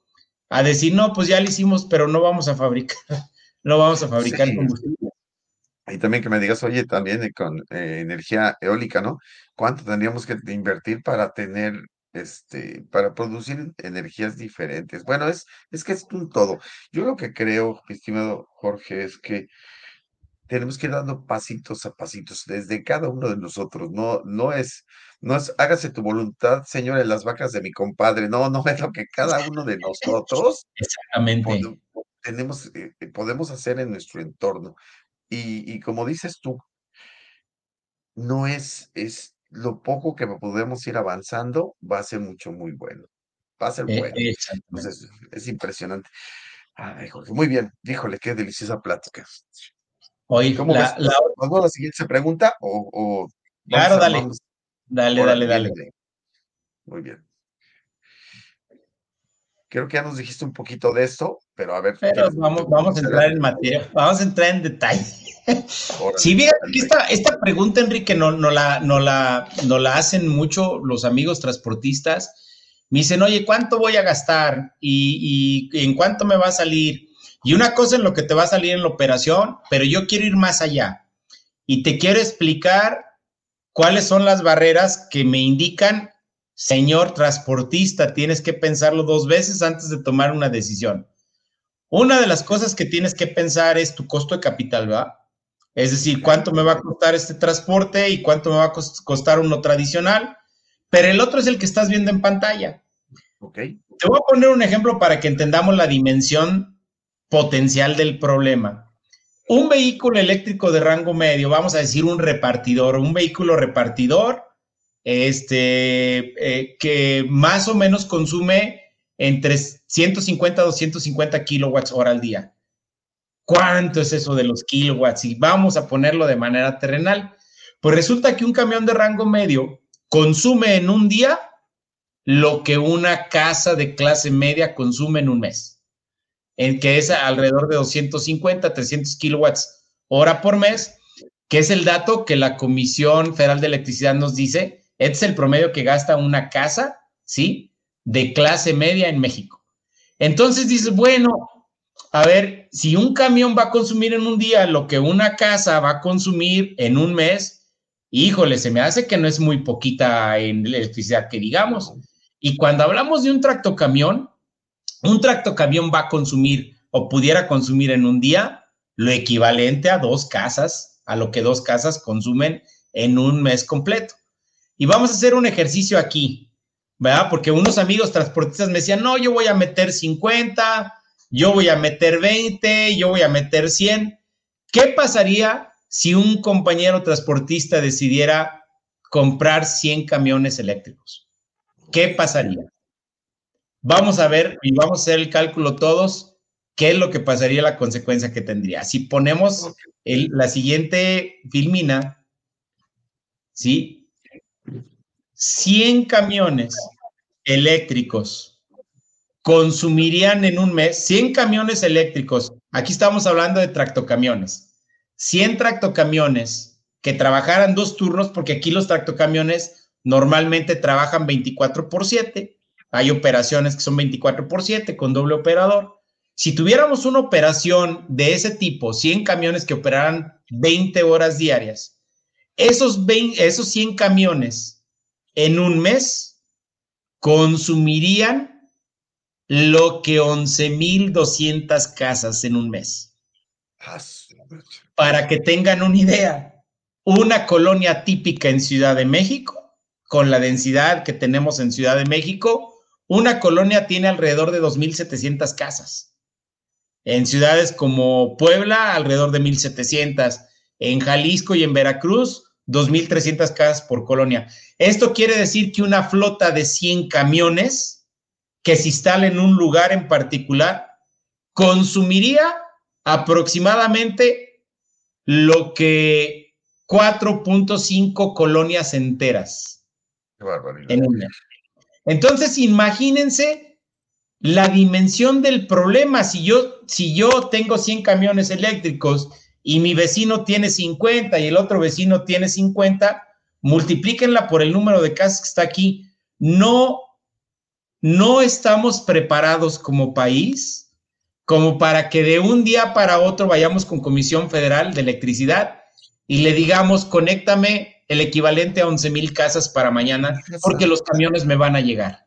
a decir, no, pues ya lo hicimos, pero no vamos a fabricar, no vamos a fabricar combustible. Y también que me digas, oye, también con eh, energía eólica, ¿no? ¿Cuánto tendríamos que invertir para tener este, para producir energías diferentes. Bueno, es, es que es un todo. Yo lo que creo, estimado Jorge, es que tenemos que ir dando pasitos a pasitos desde cada uno de nosotros. No, no es, no es, hágase tu voluntad, señores, las vacas de mi compadre. No, no es lo que cada uno de nosotros Exactamente. tenemos, eh, eh, podemos hacer en nuestro entorno. Y, y como dices tú, no es, es, lo poco que podemos ir avanzando va a ser mucho, muy bueno. Va a ser e bueno. Entonces, es impresionante. Ay, Jorge, muy bien. Híjole, qué deliciosa plática. Oye, ¿cómo la? ¿Vamos a la siguiente pregunta? O, claro, dale. Dale, dale, dale. Muy bien. Creo que ya nos dijiste un poquito de esto, pero a ver. Pero vamos, vamos a entrar en materia, vamos a entrar en detalle. Sí, bien, esta, esta pregunta, Enrique, no, no, la, no, la, no la hacen mucho los amigos transportistas. Me dicen, oye, ¿cuánto voy a gastar? ¿Y, y en cuánto me va a salir? Y una cosa en lo que te va a salir en la operación, pero yo quiero ir más allá. Y te quiero explicar cuáles son las barreras que me indican, señor transportista, tienes que pensarlo dos veces antes de tomar una decisión. Una de las cosas que tienes que pensar es tu costo de capital, ¿verdad? Es decir, cuánto me va a costar este transporte y cuánto me va a costar uno tradicional, pero el otro es el que estás viendo en pantalla. Ok. Te voy a poner un ejemplo para que entendamos la dimensión potencial del problema. Un vehículo eléctrico de rango medio, vamos a decir un repartidor, un vehículo repartidor, este, eh, que más o menos consume entre 150 a 250 kilowatts hora al día. ¿Cuánto es eso de los kilowatts? Y vamos a ponerlo de manera terrenal. Pues resulta que un camión de rango medio consume en un día lo que una casa de clase media consume en un mes, en que es alrededor de 250, 300 kilowatts hora por mes, que es el dato que la Comisión Federal de Electricidad nos dice, este es el promedio que gasta una casa, ¿sí? De clase media en México. Entonces dices, bueno, a ver, si un camión va a consumir en un día lo que una casa va a consumir en un mes, híjole, se me hace que no es muy poquita en electricidad que digamos. Y cuando hablamos de un tractocamión, un tractocamión va a consumir o pudiera consumir en un día lo equivalente a dos casas, a lo que dos casas consumen en un mes completo. Y vamos a hacer un ejercicio aquí, ¿verdad? Porque unos amigos transportistas me decían, no, yo voy a meter 50, yo voy a meter 20, yo voy a meter 100. ¿Qué pasaría si un compañero transportista decidiera comprar 100 camiones eléctricos? ¿Qué pasaría? Vamos a ver y vamos a hacer el cálculo todos, qué es lo que pasaría, la consecuencia que tendría. Si ponemos la siguiente filmina, ¿sí? 100 camiones eléctricos consumirían en un mes 100 camiones eléctricos. Aquí estamos hablando de tractocamiones. 100 tractocamiones que trabajaran dos turnos, porque aquí los tractocamiones normalmente trabajan 24 por 7. Hay operaciones que son 24 por 7 con doble operador. Si tuviéramos una operación de ese tipo, 100 camiones que operaran 20 horas diarias, esos, 20, esos 100 camiones en un mes consumirían lo que 11.200 casas en un mes. Para que tengan una idea, una colonia típica en Ciudad de México, con la densidad que tenemos en Ciudad de México, una colonia tiene alrededor de 2.700 casas. En ciudades como Puebla, alrededor de 1.700. En Jalisco y en Veracruz, 2.300 casas por colonia. Esto quiere decir que una flota de 100 camiones que se instale en un lugar en particular consumiría aproximadamente lo que 4.5 colonias enteras. Qué barbaridad. En. Entonces, imagínense la dimensión del problema. Si yo, si yo tengo 100 camiones eléctricos y mi vecino tiene 50 y el otro vecino tiene 50, multiplíquenla por el número de casas que está aquí. No no estamos preparados como país como para que de un día para otro vayamos con Comisión Federal de Electricidad y le digamos, conéctame el equivalente a 11 mil casas para mañana, porque los camiones me van a llegar.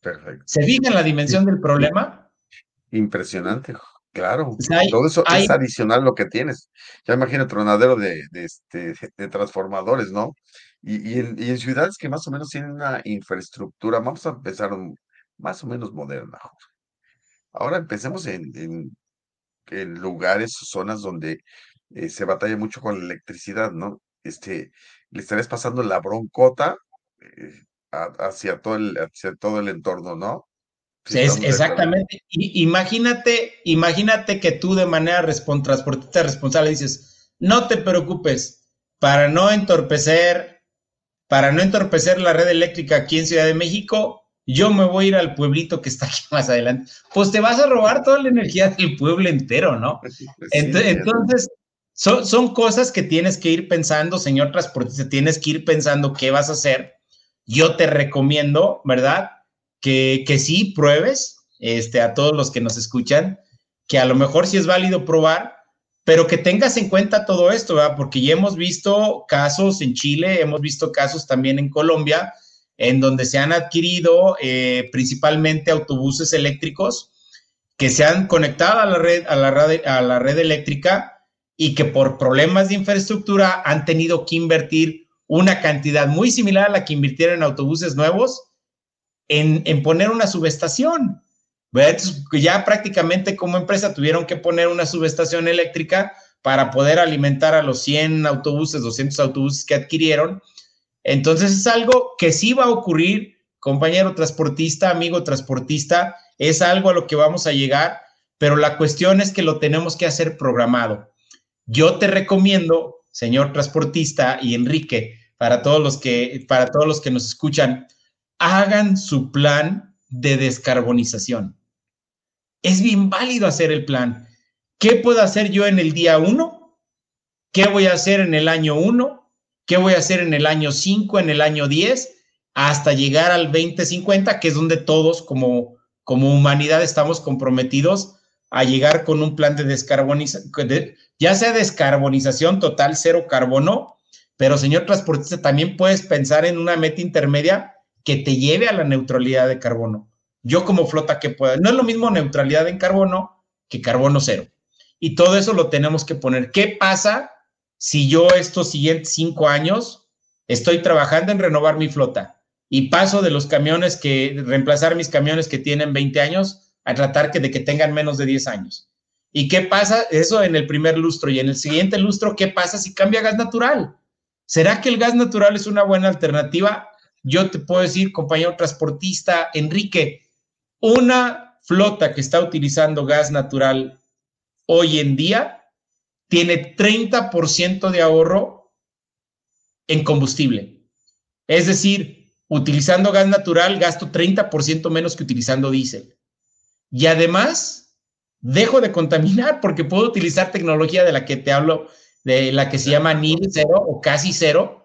Perfecto. ¿Se fijan la dimensión del problema? Impresionante, claro. Todo eso es adicional lo que tienes. Ya imagina tronadero de, de, este, de transformadores, ¿no? Y, en, ciudades que más o menos tienen una infraestructura, vamos a empezar más o menos moderna. Ahora empecemos en, en, lugares o zonas donde eh, se batalla mucho con la electricidad, ¿no? Este, le estarías pasando la broncota eh, hacia, todo el, hacia todo el entorno, ¿no? es, exactamente. imagínate, imagínate que tú de manera transportista responsable dices, no te preocupes, para no entorpecer para no entorpecer la red eléctrica aquí en Ciudad de México, yo me voy a ir al pueblito que está aquí más adelante. Pues te vas a robar toda la energía del pueblo entero, ¿no? entonces, son, son, cosas que tienes que ir pensando, señor transportista, tienes que ir pensando qué vas a hacer. Yo te recomiendo, ¿verdad? Que, que sí pruebes, este, a todos los que nos escuchan, que a lo mejor sí es válido probar, pero que tengas en cuenta todo esto, ¿verdad? Porque ya hemos visto casos en Chile, hemos visto casos también en Colombia, en donde se han adquirido eh, principalmente autobuses eléctricos que se han conectado a la red, a la red, a la red eléctrica y que por problemas de infraestructura han tenido que invertir una cantidad muy similar a la que invirtieron en autobuses nuevos en, en poner una subestación ya prácticamente como empresa tuvieron que poner una subestación eléctrica para poder alimentar a los 100 autobuses, 200 autobuses que adquirieron. Entonces es algo que sí va a ocurrir, compañero transportista, amigo transportista, es algo a lo que vamos a llegar, pero la cuestión es que lo tenemos que hacer programado. Yo te recomiendo, señor transportista y Enrique, para todos los que, para todos los que nos escuchan, hagan su plan de descarbonización es bien válido hacer el plan. ¿Qué puedo hacer yo en el día uno? ¿Qué voy a hacer en el año uno? ¿Qué voy a hacer en el año cinco, en el año diez? Hasta llegar al 2050, que es donde todos como, como humanidad estamos comprometidos a llegar con un plan de descarbonización, ya sea descarbonización total, cero carbono, pero señor transportista, también puedes pensar en una meta intermedia que te lleve a la neutralidad de carbono yo como flota que pueda. No es lo mismo neutralidad en carbono que carbono cero. y todo eso lo tenemos que poner. ¿Qué pasa si yo estos siguientes cinco años estoy trabajando en renovar mi flota y paso de los camiones que, reemplazar mis camiones que tienen 20 años a tratar que, de que tengan menos de 10 años? ¿Y qué pasa? Eso en el primer lustro. Y en el siguiente lustro, ¿qué pasa si cambia gas natural? ¿Será que el gas natural es una buena alternativa? Yo te puedo decir, compañero transportista, Enrique, una flota que está utilizando gas natural hoy en día tiene 30% de ahorro en combustible. Es decir, utilizando gas natural gasto 30% menos que utilizando diésel. Y además, dejo de contaminar porque puedo utilizar tecnología de la que te hablo, de la que se llama NIL cero o casi cero,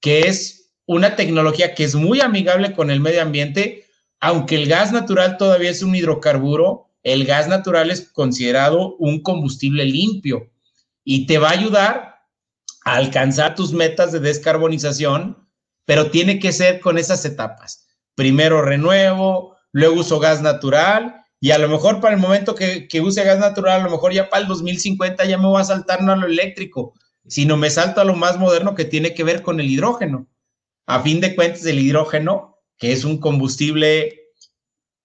que es una tecnología que es muy amigable con el medio ambiente, aunque el gas natural todavía es un hidrocarburo, el gas natural es considerado un combustible limpio y te va a ayudar a alcanzar tus metas de descarbonización, pero tiene que ser con esas etapas. Primero renuevo, luego uso gas natural y a lo mejor para el momento que, use gas natural, a lo mejor ya para el 2050 ya me voy a saltar no a lo eléctrico, sino me salto a lo más moderno que tiene que ver con el hidrógeno. A fin de cuentas, el hidrógeno, que es un combustible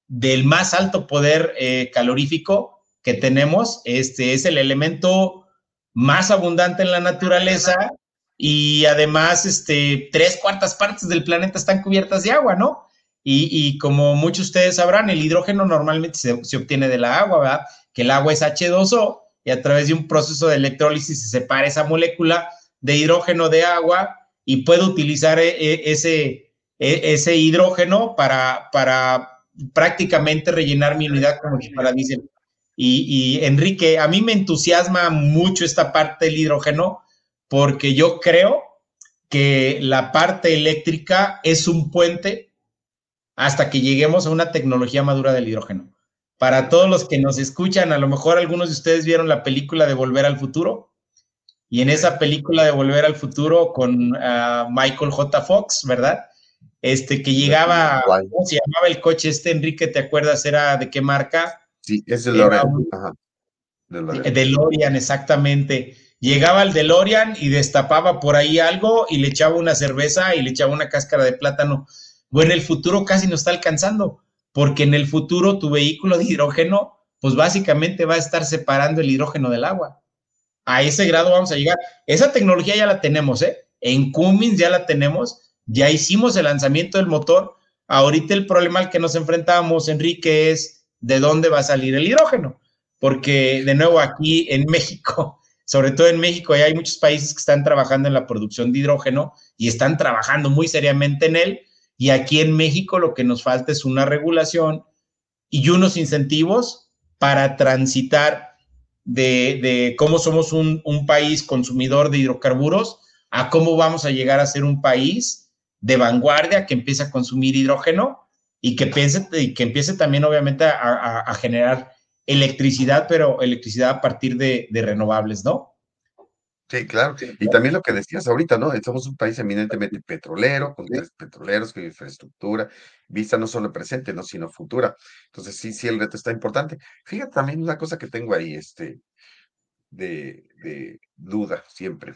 del más alto poder eh, calorífico que tenemos, este es el elemento más abundante en la naturaleza y además este, tres cuartas partes del planeta están cubiertas de agua, ¿no? Y, como muchos de ustedes sabrán, el hidrógeno normalmente se, se, obtiene de la agua, ¿verdad? Que el agua es H2O y a través de un proceso de electrólisis se separa esa molécula de hidrógeno de agua y puedo utilizar e, e, ese, e, ese hidrógeno para, para prácticamente rellenar mi unidad como si para diésel. Y, Enrique, a mí me entusiasma mucho esta parte del hidrógeno porque yo creo que la parte eléctrica es un puente hasta que lleguemos a una tecnología madura del hidrógeno. Para todos los que nos escuchan, a lo mejor algunos de ustedes vieron la película de Volver al Futuro. Y en esa película de Volver al Futuro con ah, Michael J. Fox, ¿verdad? este, que llegaba, ¿cómo se llamaba el coche este, Enrique? ¿Te acuerdas? ¿Era de qué marca? Sí, es el DeLorean. DeLorean, exactamente. Llegaba el DeLorean y destapaba por ahí algo y le echaba una cerveza y le echaba una cáscara de plátano. Bueno, el futuro casi no está alcanzando, porque en el futuro tu vehículo de hidrógeno, pues básicamente va a estar separando el hidrógeno del agua. A ese grado vamos a llegar. Esa tecnología ya la tenemos, ¿eh? En Cummins ya la tenemos ya hicimos el lanzamiento del motor. Ahorita el problema al que nos enfrentamos, Enrique, es de dónde va a salir el hidrógeno. Porque, de nuevo, aquí en México, sobre todo en México, ya hay muchos países que están trabajando en la producción de hidrógeno y están trabajando muy seriamente en él. Y aquí en México lo que nos falta es una regulación y unos incentivos para transitar de, cómo somos un, país consumidor de hidrocarburos a cómo vamos a llegar a ser un país de vanguardia que empiece a consumir hidrógeno y que, piense, y que empiece también obviamente a, generar electricidad, pero electricidad a partir de, renovables, ¿no? Sí, claro. Y también lo que decías ahorita, ¿no? Somos un país eminentemente petrolero, con tres petroleros, con infraestructura, vista no solo presente, no, sino futura. Entonces, sí, sí, el reto está importante. Fíjate también una cosa que tengo ahí, este, de, de duda siempre,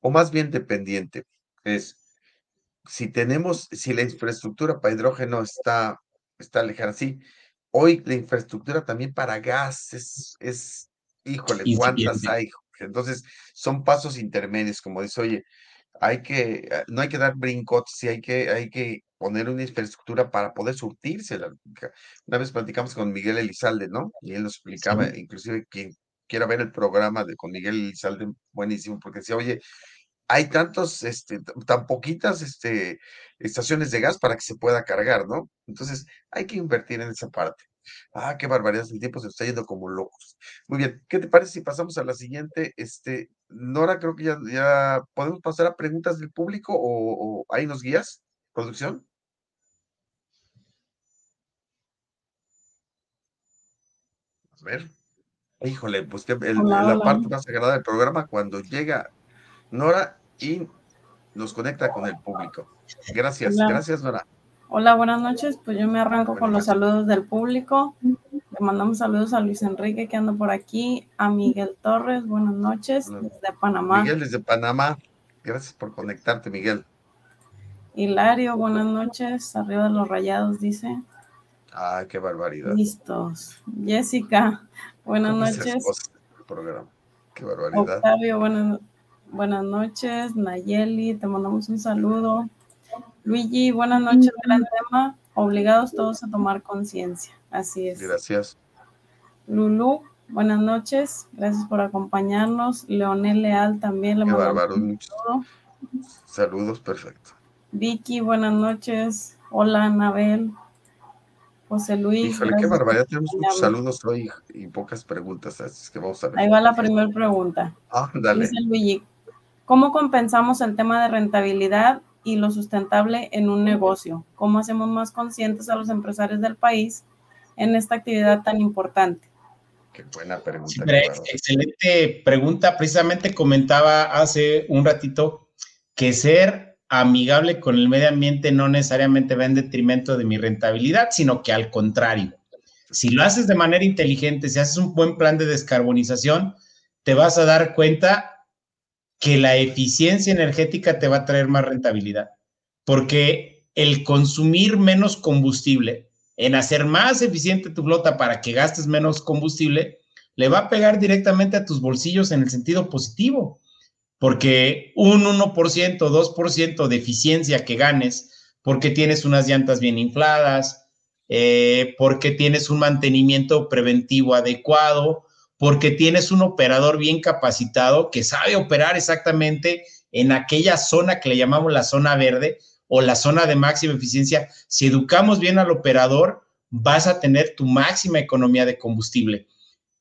o más bien dependiente, es si tenemos, si la infraestructura para hidrógeno está, está lejana, sí, hoy la infraestructura también para gas es, es híjole, ¿cuántas hay? Entonces, son pasos intermedios, como dice, oye, hay que, ah, no hay que dar brincos, sí hay que, hay que poner una infraestructura para poder surtirse. Una vez platicamos con Miguel Elizalde, ¿no? Y él nos explicaba, inclusive quien quiera ver el programa de con Miguel Elizalde, buenísimo, porque decía, oye, hay tantos, este, tan poquitas este, estaciones de gas para que se pueda cargar, ¿no? Entonces, hay que invertir en esa parte. Ah, qué barbaridad, el tiempo se está yendo como locos. Muy bien, ¿qué te parece si pasamos a la siguiente? Este, Nora, creo que ya, ya podemos pasar a preguntas del público o, ahí nos guías, producción. A ver. Híjole, pues que la parte más sagrada del programa, cuando llega Nora y nos conecta con el público. Gracias, gracias Nora. Hola, buenas noches. Pues yo me arranco con los saludos del público. Le mandamos saludos a Luis Enrique que anda por aquí, a Miguel Torres, buenas noches, desde Panamá. Miguel desde Panamá, gracias por conectarte, Miguel. Hilario, buenas noches, arriba de los rayados, dice. Ah, qué barbaridad. Listos. Jessica, buenas noches. Qué barbaridad. Octavio, buenas, buenas noches. Nayeli, te mandamos un saludo. Luigi, buenas noches. Gran tema. Obligados todos a tomar conciencia. Así es. Gracias. Lulu, buenas noches. Gracias por acompañarnos. Leonel Leal también le Qué bárbaro. Saludo. Saludos, perfecto. Vicky, buenas noches. Hola, Anabel. José Luis. Híjole, qué barbaridad. Tenemos muchos saludos hoy y pocas preguntas, así que vamos a ver. Ahí va la primera pregunta. Ah, dale. Dice Luigi, ¿cómo compensamos el tema de rentabilidad y lo sustentable en un negocio? ¿Cómo hacemos más conscientes a los empresarios del país en esta actividad tan importante? Qué buena pregunta. excelente pregunta. Precisamente comentaba hace un ratito que ser amigable con el medio ambiente no necesariamente va en detrimento de mi rentabilidad, sino que al contrario. Si lo haces de manera inteligente, si haces un buen plan de descarbonización, te vas a dar cuenta que la eficiencia energética te va a traer más rentabilidad, porque el consumir menos combustible, en hacer más eficiente tu flota para que gastes menos combustible, le va a pegar directamente a tus bolsillos en el sentido positivo porque un 1%, 2% de eficiencia que ganes, porque tienes unas llantas bien infladas, eh, porque tienes un mantenimiento preventivo adecuado, porque tienes un operador bien capacitado que sabe operar exactamente en aquella zona que le llamamos la zona verde o la zona de máxima eficiencia. Si educamos bien al operador, vas a tener tu máxima economía de combustible.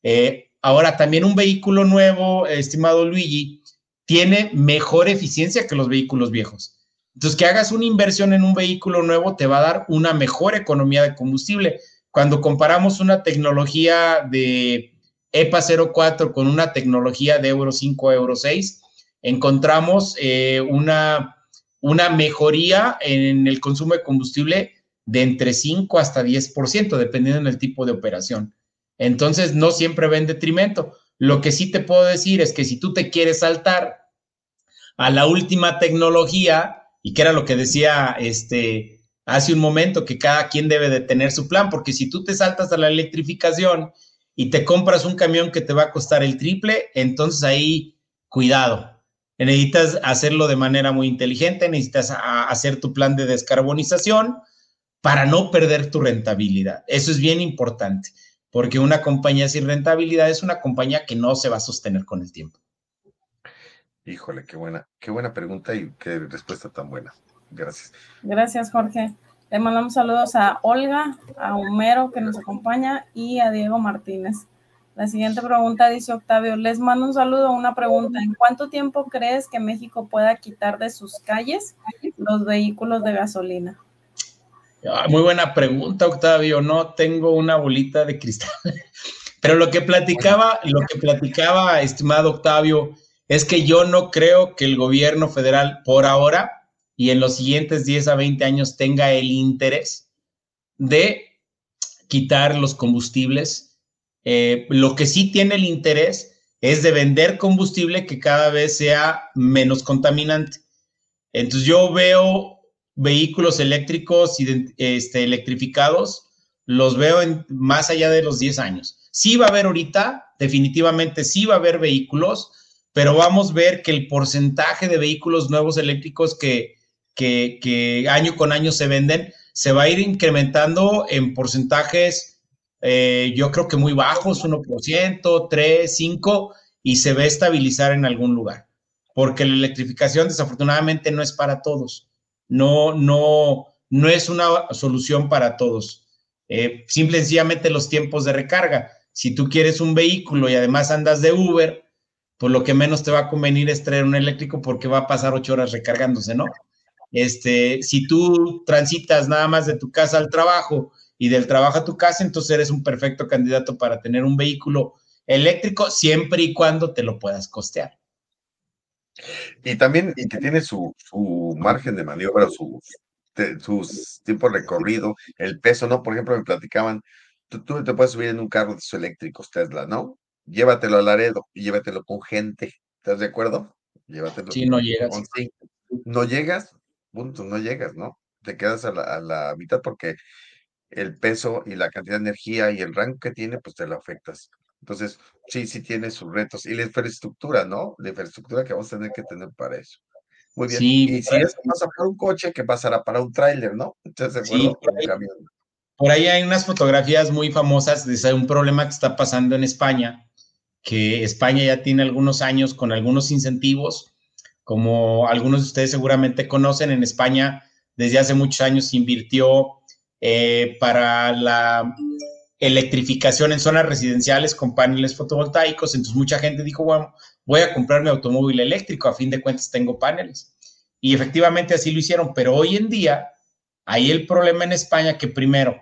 Eh, ahora, también un vehículo nuevo, estimado Luigi, tiene mejor eficiencia que los vehículos viejos. Entonces, que hagas una inversión en un vehículo nuevo te va a dar una mejor economía de combustible. Cuando comparamos una tecnología de EPA 04 con una tecnología de Euro 5, Euro 6, encontramos eh, una, una mejoría en el consumo de combustible de entre 5 hasta 10%, dependiendo del tipo de operación. Entonces, no siempre va en detrimento. Lo que sí te puedo decir es que si tú te quieres saltar a la última tecnología, y que era lo que decía este hace un momento, que cada quien debe de tener su plan, porque si tú te saltas a la electrificación y te compras un camión que te va a costar el triple, entonces ahí cuidado. Necesitas hacerlo de manera muy inteligente, necesitas hacer tu plan de descarbonización para no perder tu rentabilidad. Eso es bien importante, porque una compañía sin rentabilidad es una compañía que no se va a sostener con el tiempo. Híjole, qué buena, qué buena pregunta y qué respuesta tan buena. Gracias. Gracias, Jorge. Le mandamos saludos a Olga, a Homero que nos acompaña y a Diego Martínez. La siguiente pregunta dice Octavio, les mando un saludo, una pregunta. ¿En cuánto tiempo crees que México pueda quitar de sus calles los vehículos de gasolina? Ah, muy buena pregunta, Octavio. No tengo una bolita de cristal. Pero lo que platicaba, lo que platicaba, estimado Octavio, es que yo no creo que el gobierno federal por ahora y en los siguientes 10 a 20 años tenga el interés de quitar los combustibles. Eh, lo que sí tiene el interés es de vender combustible que cada vez sea menos contaminante. Entonces yo veo vehículos eléctricos este, electrificados, los veo más allá de los 10 años. Sí va a haber ahorita, definitivamente sí va a haber vehículos, pero vamos a ver que el porcentaje de vehículos nuevos eléctricos que, que, año con año se venden se va a ir incrementando en porcentajes, eh, yo creo que muy bajos, 1%, 3, 5, y se va a estabilizar en algún lugar, porque la electrificación desafortunadamente no es para todos, no, no, no es una solución para todos. Eh, simple y sencillamente los tiempos de recarga. Si tú quieres un vehículo y además andas de Uber, pues lo que menos te va a convenir es traer un eléctrico porque va a pasar ocho horas recargándose, ¿no? Este, si tú transitas nada más de tu casa al trabajo y del trabajo a tu casa, entonces eres un perfecto candidato para tener un vehículo eléctrico siempre y cuando te lo puedas costear. Y también y que tiene su, su margen de maniobra, sus, sus tiempos recorrido, el peso, ¿no? Por ejemplo, me platicaban tú, te puedes subir en un carro de esos eléctricos Tesla, ¿no? Llévatelo a Laredo y llévatelo con gente. ¿Estás de acuerdo? Llévatelo. Sí, no llegas. No llegas, punto, no llegas, ¿no? Te quedas a la, a la mitad porque el peso y la cantidad de energía y el rango que tiene, pues te lo afectas. Entonces, sí, sí tiene sus retos. Y la infraestructura, ¿no? La infraestructura que vamos a tener que tener para eso. Muy bien. y si eso pasa para un coche, ¿qué pasará para un tráiler, no? Entonces, sí, por, ahí, por ahí hay unas fotografías muy famosas de un problema que está pasando en España, que España ya tiene algunos años con algunos incentivos, como algunos de ustedes seguramente conocen, en España desde hace muchos años invirtió eh, para la electrificación en zonas residenciales con paneles fotovoltaicos. Entonces mucha gente dijo, bueno, voy a comprar mi automóvil eléctrico, a fin de cuentas tengo paneles. Y efectivamente así lo hicieron, pero hoy en día hay el problema en España que primero,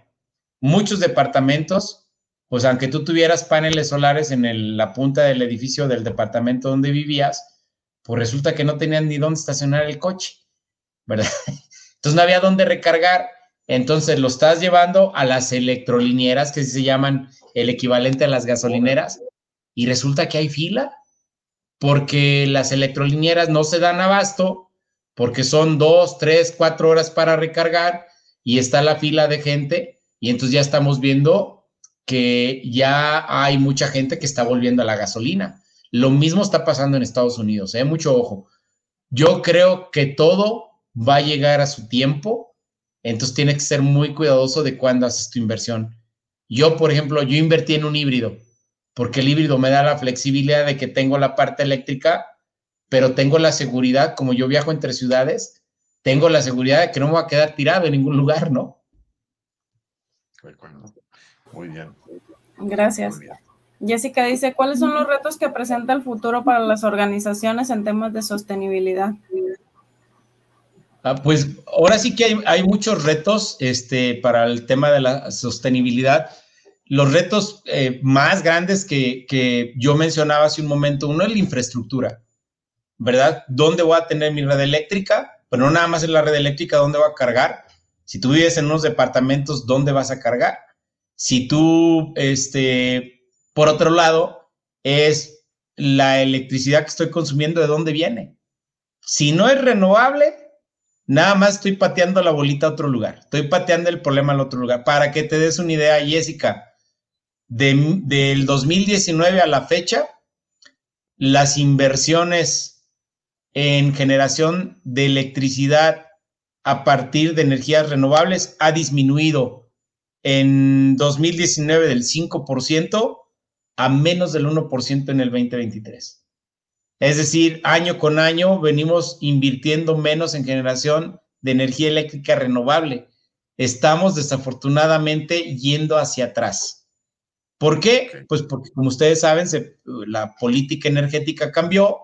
muchos departamentos, pues aunque tú tuvieras paneles solares en la punta del edificio del departamento donde vivías, pues resulta que no tenían ni dónde estacionar el coche, ¿verdad? Entonces no había dónde recargar entonces lo estás llevando a las electrolineras, que se llaman el equivalente a las gasolineras, y resulta que hay fila, porque las electrolineras no se dan abasto, porque son dos, tres, cuatro horas para recargar, y está la fila de gente, y entonces ya estamos viendo que ya hay mucha gente que está volviendo a la gasolina. Lo mismo está pasando en Estados Unidos, ¿eh? mucho ojo. Yo creo que todo va a llegar a su tiempo entonces tiene que ser muy cuidadoso de cuándo haces tu inversión. Yo, por ejemplo, yo invertí en un híbrido, porque el híbrido me da la flexibilidad de que tengo la parte eléctrica, pero tengo la seguridad, como yo viajo entre ciudades, tengo la seguridad de que no me va a quedar tirado en ningún lugar, ¿no? Muy bien. Gracias. Jessica dice, ¿cuáles son los retos que presenta el futuro para las organizaciones en temas de sostenibilidad? Ah, pues ahora sí que hay, muchos retos este, para el tema de la sostenibilidad. Los retos eh, más grandes que, yo mencionaba hace un momento, uno es la infraestructura, ¿verdad? ¿Dónde voy a tener mi red eléctrica? Pero no nada más en la red eléctrica, ¿dónde voy a cargar? Si tú vives en unos departamentos, ¿dónde vas a cargar? Si tú, este, por otro lado, es la electricidad que estoy consumiendo, ¿de dónde viene? Si no es renovable, Nada más estoy pateando la bolita a otro lugar. Estoy pateando el problema al otro lugar. Para que te des una idea, Jessica, del 2019 a la fecha, las inversiones en generación de electricidad a partir de energías renovables ha disminuido en 2019 del 5% a menos del 1% en el 2023. Es decir, año con año venimos invirtiendo menos en generación de energía eléctrica renovable. Estamos desafortunadamente yendo hacia atrás. ¿Por qué? Pues porque, como ustedes saben, la política energética cambió.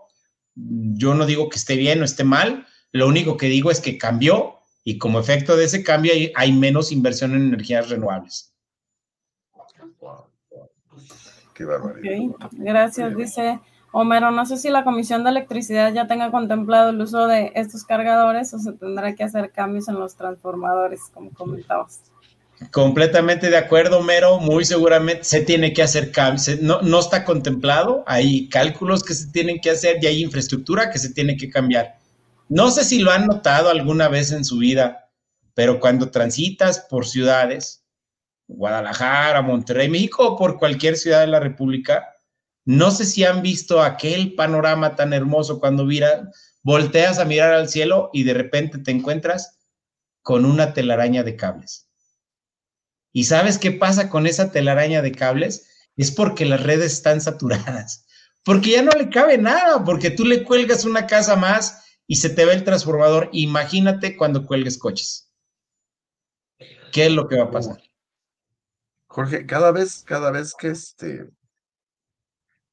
Yo no digo que esté bien o esté mal, lo único que digo es que cambió y como efecto de ese cambio hay, menos inversión en energías renovables. Qué barbaridad. Gracias, dice Homero, no sé si la Comisión de Electricidad ya tenga contemplado el uso de estos cargadores o se tendrá que hacer cambios en los transformadores, como comentabas. Completamente de acuerdo, Homero. Muy seguramente se tiene que hacer cambios. No, no está contemplado. Hay cálculos que se tienen que hacer y hay infraestructura que se tiene que cambiar. No sé si lo han notado alguna vez en su vida, pero cuando transitas por ciudades, Guadalajara, Monterrey, México por cualquier ciudad de la República, no sé si han visto aquel panorama tan hermoso cuando mira, volteas a mirar al cielo y de repente te encuentras con una telaraña de cables. ¿Y sabes qué pasa con esa telaraña de cables? Es porque las redes están saturadas, porque ya no le cabe nada, porque tú le cuelgas una casa más y se te ve el transformador. Imagínate cuando cuelgues coches. ¿Qué es lo que va a pasar? Jorge, cada vez, cada vez que este,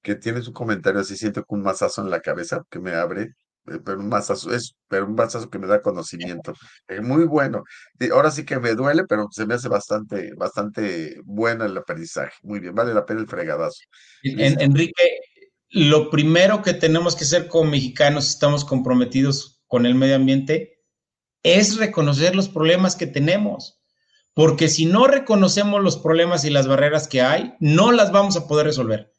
que tienes un comentario así, siento que un mazazo en la cabeza que me abre, eh, pero un mazazo, es, pero un mazazo que me da conocimiento. es muy bueno. ahora sí que me duele, pero se me hace bastante, bastante bueno el aprendizaje. Muy bien, vale la pena el fregadazo. Enrique, lo primero que tenemos que hacer como mexicanos, estamos comprometidos con el medio ambiente, es reconocer los problemas que tenemos. Porque si no reconocemos los problemas y las barreras que hay, no las vamos a poder resolver.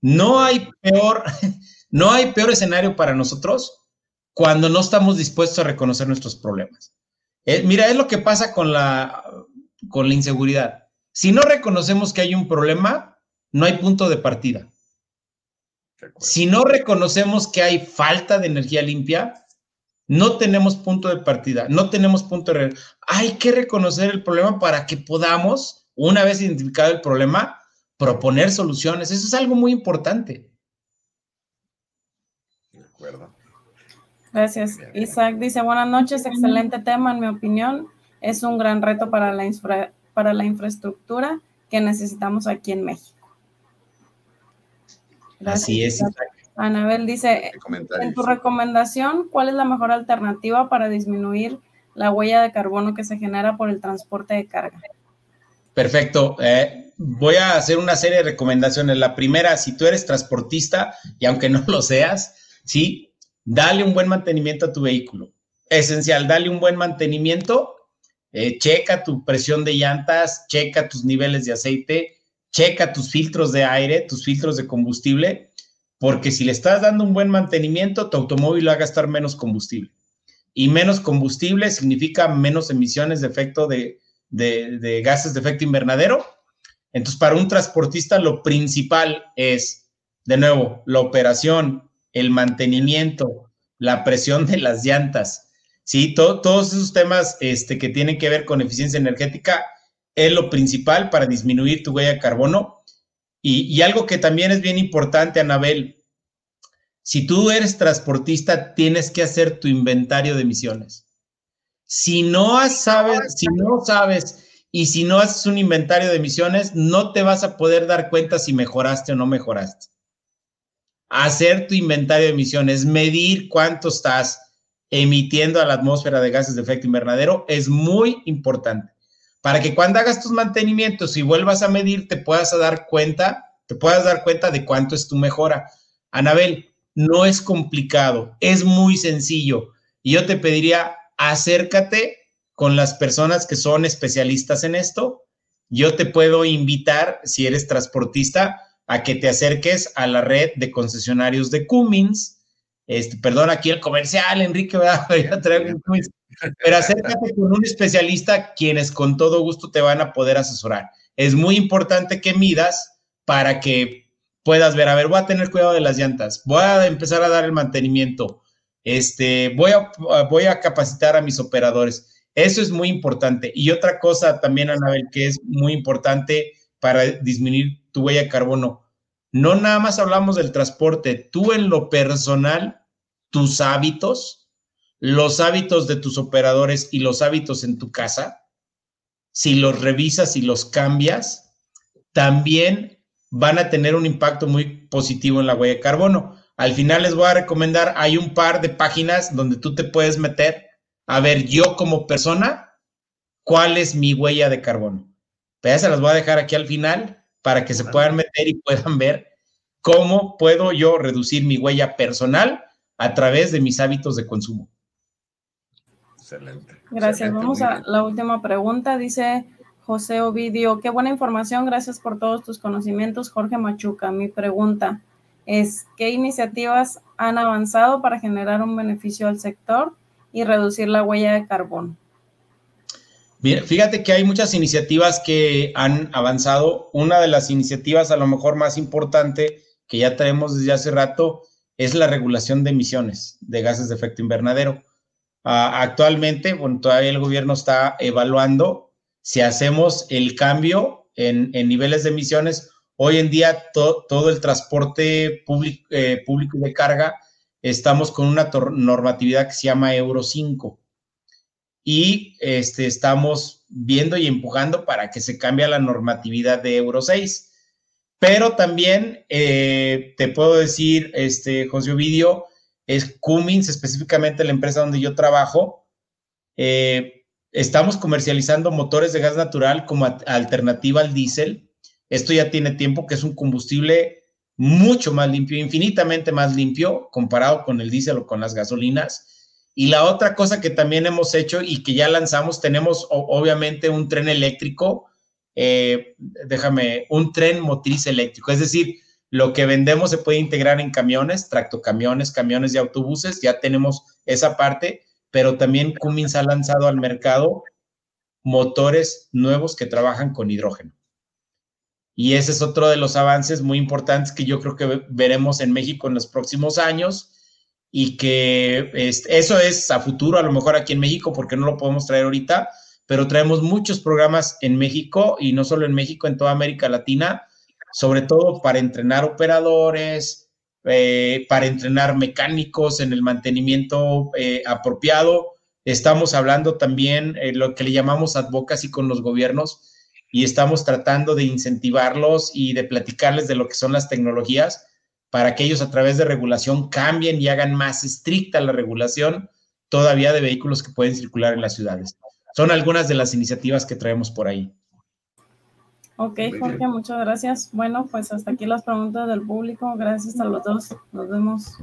No hay peor, no hay peor escenario para nosotros cuando no estamos dispuestos a reconocer nuestros problemas. Eh, mira, es lo que pasa con la, con la inseguridad. Si no reconocemos que hay un problema, no hay punto de partida. Si no reconocemos que hay falta de energía limpia, no tenemos punto de partida, no tenemos punto de... Hay que reconocer el problema para que podamos, una vez identificado el problema, proponer soluciones. Eso es algo muy importante. De acuerdo. Gracias. Isaac dice, buenas noches, excelente tema, en mi opinión. Es un gran reto para la, para la infraestructura que necesitamos aquí en México. Así es. Anabel dice, en tu recomendación, ¿cuál es la mejor alternativa para disminuir la huella de carbono que se genera por el transporte de carga? Perfecto. Eh, voy a hacer una serie de recomendaciones. La primera, si tú eres transportista y aunque no lo seas, sí, dale un buen mantenimiento a tu vehículo. Esencial, dale un buen mantenimiento. Eh, checa tu presión de llantas, checa tus niveles de aceite, checa tus filtros de aire, tus filtros de combustible porque si le estás dando un buen mantenimiento, tu automóvil va a gastar menos combustible. Y menos combustible significa menos emisiones de efecto de, gases de efecto invernadero. Entonces, para un transportista, lo principal es, de nuevo, la operación, el mantenimiento, la presión de las llantas. Sí, todos esos temas este, que tienen que ver con eficiencia energética es lo principal para disminuir tu huella de carbono y, algo que también es bien importante, Anabel, si tú eres transportista, tienes que hacer tu inventario de emisiones. Si no sabes, si no sabes y si no haces un inventario de emisiones, no te vas a poder dar cuenta si mejoraste o no mejoraste. Hacer tu inventario de emisiones, medir cuánto estás emitiendo a la atmósfera de gases de efecto invernadero es muy importante para que cuando hagas tus mantenimientos y vuelvas a medir, te puedas dar cuenta, te puedas dar cuenta de cuánto es tu mejora. Anabel, no es complicado, es muy sencillo. Y yo te pediría, acércate con las personas que son especialistas en esto. Yo te puedo invitar, si eres transportista, a que te acerques a la red de concesionarios de Cummins. Este, perdón, aquí el comercial, Enrique, a traer un pero acércate con un especialista quienes con todo gusto te van a poder asesorar. Es muy importante que midas para que puedas ver, a ver, voy a tener cuidado de las llantas, voy a empezar a dar el mantenimiento, este, voy a, voy a capacitar a mis operadores. Eso es muy importante. Y otra cosa también, Anabel, que es muy importante para disminuir tu huella de carbono. No nada más hablamos del transporte, tú en lo personal, tus hábitos, los hábitos de tus operadores y los hábitos en tu casa, si los revisas y los cambias, también van a tener un impacto muy positivo en la huella de carbono. Al final les voy a recomendar, hay un par de páginas donde tú te puedes meter a ver yo como persona cuál es mi huella de carbono. Pero ya se las voy a dejar aquí al final para que se puedan meter y puedan ver cómo puedo yo reducir mi huella personal a través de mis hábitos de consumo. Excelente. Gracias. Vamos a la última pregunta. Dice José Ovidio, qué buena información. Gracias por todos tus conocimientos, Jorge Machuca. Mi pregunta es, ¿qué iniciativas han avanzado para generar un beneficio al sector y reducir la huella de carbono? Bien, fíjate que hay muchas iniciativas que han avanzado. Una de las iniciativas a lo mejor más importante que ya tenemos desde hace rato es la regulación de emisiones de gases de efecto invernadero. Ah, actualmente, bueno, todavía el gobierno está evaluando si hacemos el cambio en, niveles de emisiones. Hoy en día todo el transporte público, eh, público de carga estamos con una normatividad que se llama Euro 5 y este, estamos viendo y empujando para que se cambie la normatividad de Euro 6. Pero también eh, te puedo decir, este, José Ovidio, es Cummins, específicamente la empresa donde yo trabajo. Eh, estamos comercializando motores de gas natural como alternativa al diésel. Esto ya tiene tiempo, que es un combustible mucho más limpio, infinitamente más limpio comparado con el diésel o con las gasolinas. Y la otra cosa que también hemos hecho y que ya lanzamos, tenemos obviamente un tren eléctrico, eh, déjame, un tren motriz eléctrico, es decir, lo que vendemos se puede integrar en camiones, tractocamiones, camiones y autobuses, ya tenemos esa parte, pero también Cummins ha lanzado al mercado motores nuevos que trabajan con hidrógeno. Y ese es otro de los avances muy importantes que yo creo que veremos en México en los próximos años y que eso es a futuro, a lo mejor aquí en México, porque no lo podemos traer ahorita, pero traemos muchos programas en México y no solo en México, en toda América Latina, sobre todo para entrenar operadores, eh, para entrenar mecánicos en el mantenimiento eh, apropiado Estamos hablando también eh, lo que le llamamos advocacy con los gobiernos y estamos tratando de incentivarlos y de platicarles de lo que son las tecnologías para que ellos a través de regulación cambien y hagan más estricta la regulación todavía de vehículos que pueden circular en las ciudades. Son algunas de las iniciativas que traemos por ahí. Ok, Jorge, muchas gracias. Bueno, pues hasta aquí las preguntas del público. Gracias a los dos. Nos vemos.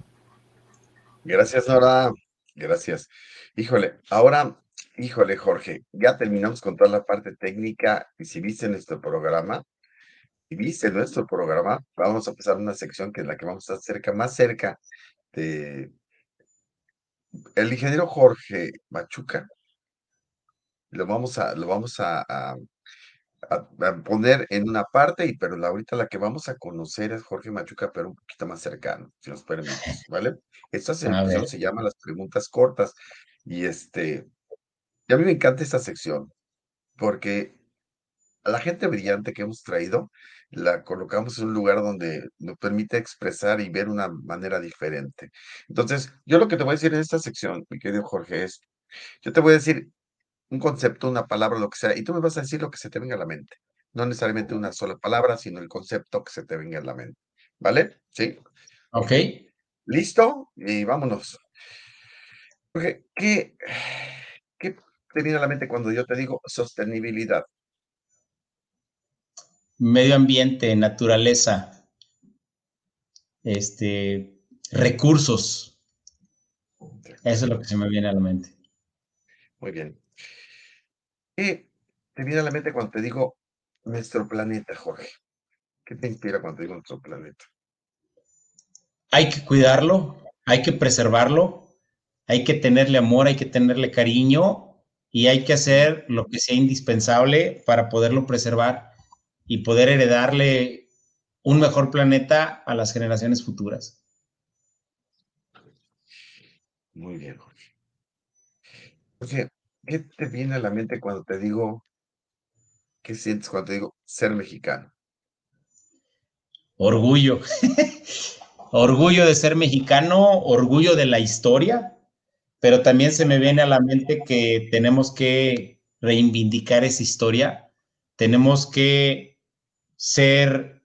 Gracias, Nora. Gracias. Híjole, ahora, híjole, Jorge, ya terminamos con toda la parte técnica y si viste nuestro programa, si viste nuestro programa, vamos a empezar una sección que es la que vamos a estar cerca, más cerca de el ingeniero Jorge Machuca. Lo vamos a, lo vamos a, poner en una parte, y pero la, ahorita la que vamos a conocer es Jorge Machuca, pero un poquito más cercano, si nos permites, ¿vale? Esta sección se llama las preguntas cortas. Y este, y a mí me encanta esta sección, porque a la gente brillante que hemos traído, la colocamos en un lugar donde nos permite expresar y ver una manera diferente. Entonces, yo lo que te voy a decir en esta sección, mi querido Jorge, es, yo te voy a decir un concepto, una palabra, lo que sea, y tú me vas a decir lo que se te venga a la mente. No necesariamente una sola palabra, sino el concepto que se te venga a la mente. ¿Vale? ¿Sí? Ok. ¿Listo? Y vámonos. ¿qué, ¿qué te viene a la mente cuando yo te digo sostenibilidad? Medio ambiente, naturaleza, este, recursos. Eso es lo que se me viene a la mente. Muy bien. ¿Qué te viene a la mente cuando te digo nuestro planeta, Jorge? ¿Qué te inspira cuando te digo nuestro planeta? Hay que cuidarlo, hay que preservarlo, hay que tenerle amor, hay que tenerle cariño y hay que hacer lo que sea indispensable para poderlo preservar y poder heredarle un mejor planeta a las generaciones futuras. Muy bien, Jorge. ¿Qué te viene a la mente cuando te digo, qué sientes cuando te digo ser mexicano? Orgullo. orgullo de ser mexicano, orgullo de la historia, pero también se me viene a la mente que tenemos que reivindicar esa historia, tenemos que ser,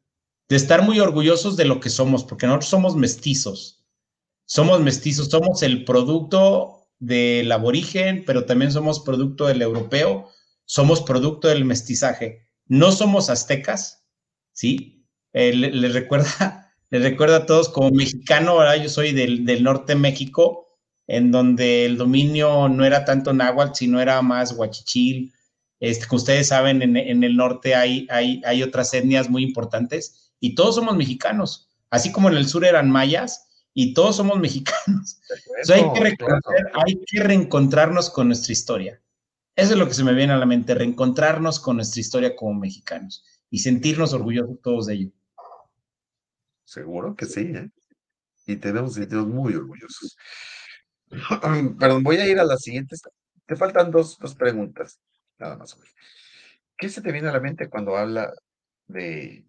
de estar muy orgullosos de lo que somos, porque nosotros somos mestizos, somos mestizos, somos el producto del aborigen, pero también somos producto del europeo, somos producto del mestizaje. No somos aztecas, ¿sí? Eh, les, recuerda, les recuerda a todos como mexicano, ahora yo soy del, del norte de México, en donde el dominio no era tanto náhuatl, sino era más huachichil. Este, como ustedes saben, en, el norte hay, hay, hay, otras etnias muy importantes y todos somos mexicanos, así como en el sur eran mayas y todos somos mexicanos. hay, que hay que reencontrarnos con nuestra historia. Eso es lo que se me viene a la mente, reencontrarnos con nuestra historia como mexicanos y sentirnos orgullosos todos de ello. Seguro que sí, ¿eh? Y tenemos sentirnos muy orgullosos. Perdón, voy a ir a las siguientes. Te faltan dos, dos preguntas, nada más. ¿Qué se te viene a la mente cuando habla de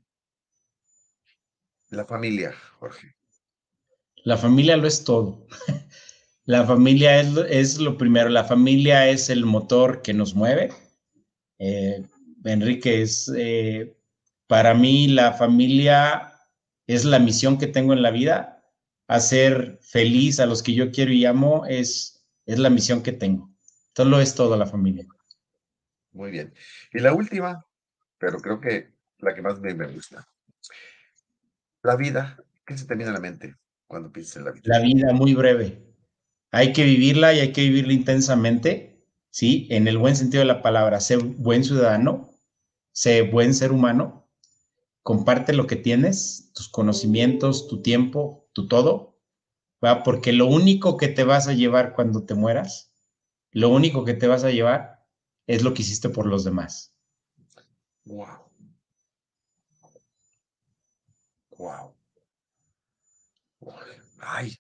la familia, Jorge? La familia lo es todo. La familia es, es lo primero. La familia es el motor que nos mueve. Eh, Enrique, es eh, para mí la familia es la misión que tengo en la vida hacer feliz a los que yo quiero y amo es, es la misión que tengo. Entonces lo es todo la familia. Muy bien. Y la última, pero creo que la que más me, me gusta. La vida, ¿qué se te viene a la mente cuando piensas en la vida? La vida muy breve. hay que vivirla y hay que vivirla intensamente, ¿sí? En el buen sentido de la palabra, sé buen ciudadano, sé buen ser humano, comparte lo que tienes, tus conocimientos, tu tiempo, tu todo, ¿va? Porque lo único que te vas a llevar cuando te mueras, lo único que te vas a llevar es lo que hiciste por los demás. Wow. Wow. Ay,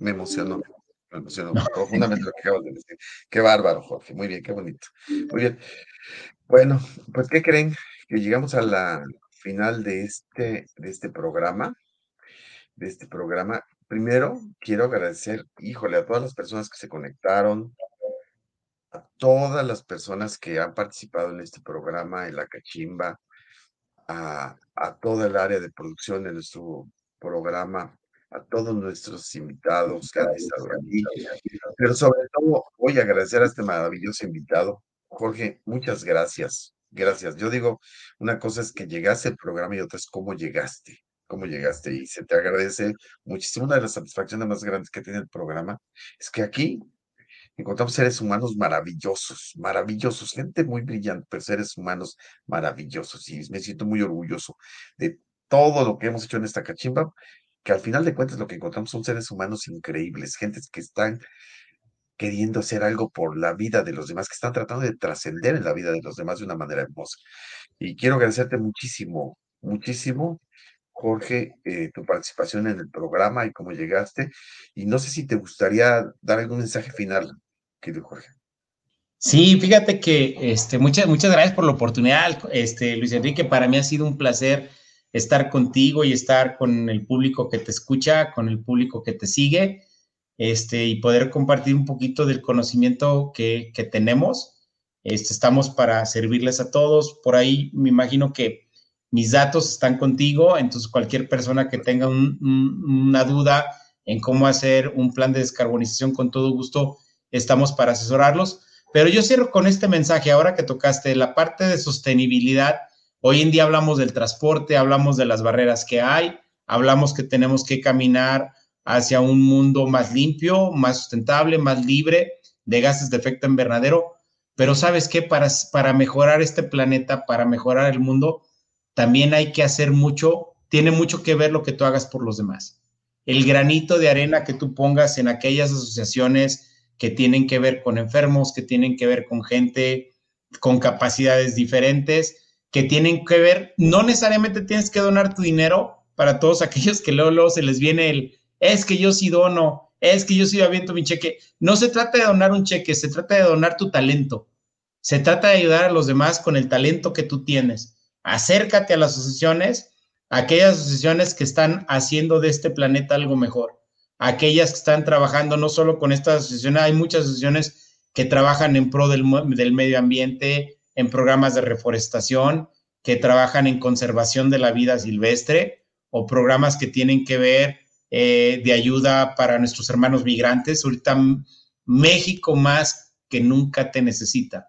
me emocionó. Me emocionó profundamente lo que acabas de decir. Qué bárbaro, Jorge. Muy bien, qué bonito. Muy bien. Bueno, pues, ¿qué creen? Que llegamos a la final de este, de este programa. De este programa. Primero, quiero agradecer, híjole, a todas las personas que se conectaron, a todas las personas que han participado en este programa, en la cachimba, a, a toda el área de producción de nuestro programa, a todos nuestros invitados estado aquí, pero sobre todo voy a agradecer a este maravilloso invitado. Jorge, muchas gracias. Gracias. Yo digo, una cosa es que llegaste al programa y otra es cómo llegaste, cómo llegaste y se te agradece muchísimo. Una de las satisfacciones más grandes que tiene el programa es que aquí encontramos seres humanos maravillosos, maravillosos, gente muy brillante, pero seres humanos maravillosos y me siento muy orgulloso de todo lo que hemos hecho en esta cachimba que al final de cuentas lo que encontramos son seres humanos increíbles, gentes que están queriendo hacer algo por la vida de los demás, que están tratando de trascender en la vida de los demás de una manera hermosa. Y quiero agradecerte muchísimo, muchísimo, Jorge, eh, tu participación en el programa y cómo llegaste. Y no sé si te gustaría dar algún mensaje final, querido Jorge. Sí, fíjate que este, muchas, muchas gracias por la oportunidad, este, Luis Enrique. Para mí ha sido un placer estar contigo y estar con el público que te escucha, con el público que te sigue, este, y poder compartir un poquito del conocimiento que, tenemos. Este, estamos para servirles a todos. Por ahí me imagino que mis datos están contigo, entonces cualquier persona que tenga una duda en cómo hacer un plan de descarbonización, con todo gusto estamos para asesorarlos. Pero yo cierro con este mensaje, ahora que tocaste la parte de sostenibilidad, Hoy en día hablamos del transporte, hablamos de las barreras que hay, hablamos que tenemos que caminar hacia un mundo más limpio, más sustentable, más libre de gases de efecto invernadero. Pero sabes qué, para, para mejorar este planeta, para mejorar el mundo, también hay que hacer mucho, tiene mucho que ver lo que tú hagas por los demás. El granito de arena que tú pongas en aquellas asociaciones que tienen que ver con enfermos, que tienen que ver con gente con capacidades diferentes, que tienen que ver, no necesariamente tienes que donar tu dinero para todos aquellos que luego, se les viene el, es que yo sí dono, es que yo sí aviento mi cheque. No se trata de donar un cheque, se trata de donar tu talento. Se trata de ayudar a los demás con el talento que tú tienes. Acércate a las asociaciones, aquellas asociaciones que están haciendo de este planeta algo mejor, aquellas que están trabajando no solo con estas asociaciones, hay muchas asociaciones que trabajan en pro del, del medio ambiente, en programas de reforestación, que trabajan en conservación de la vida silvestre o programas que tienen que ver eh, de ayuda para nuestros hermanos migrantes. Ahorita México más que nunca te necesita.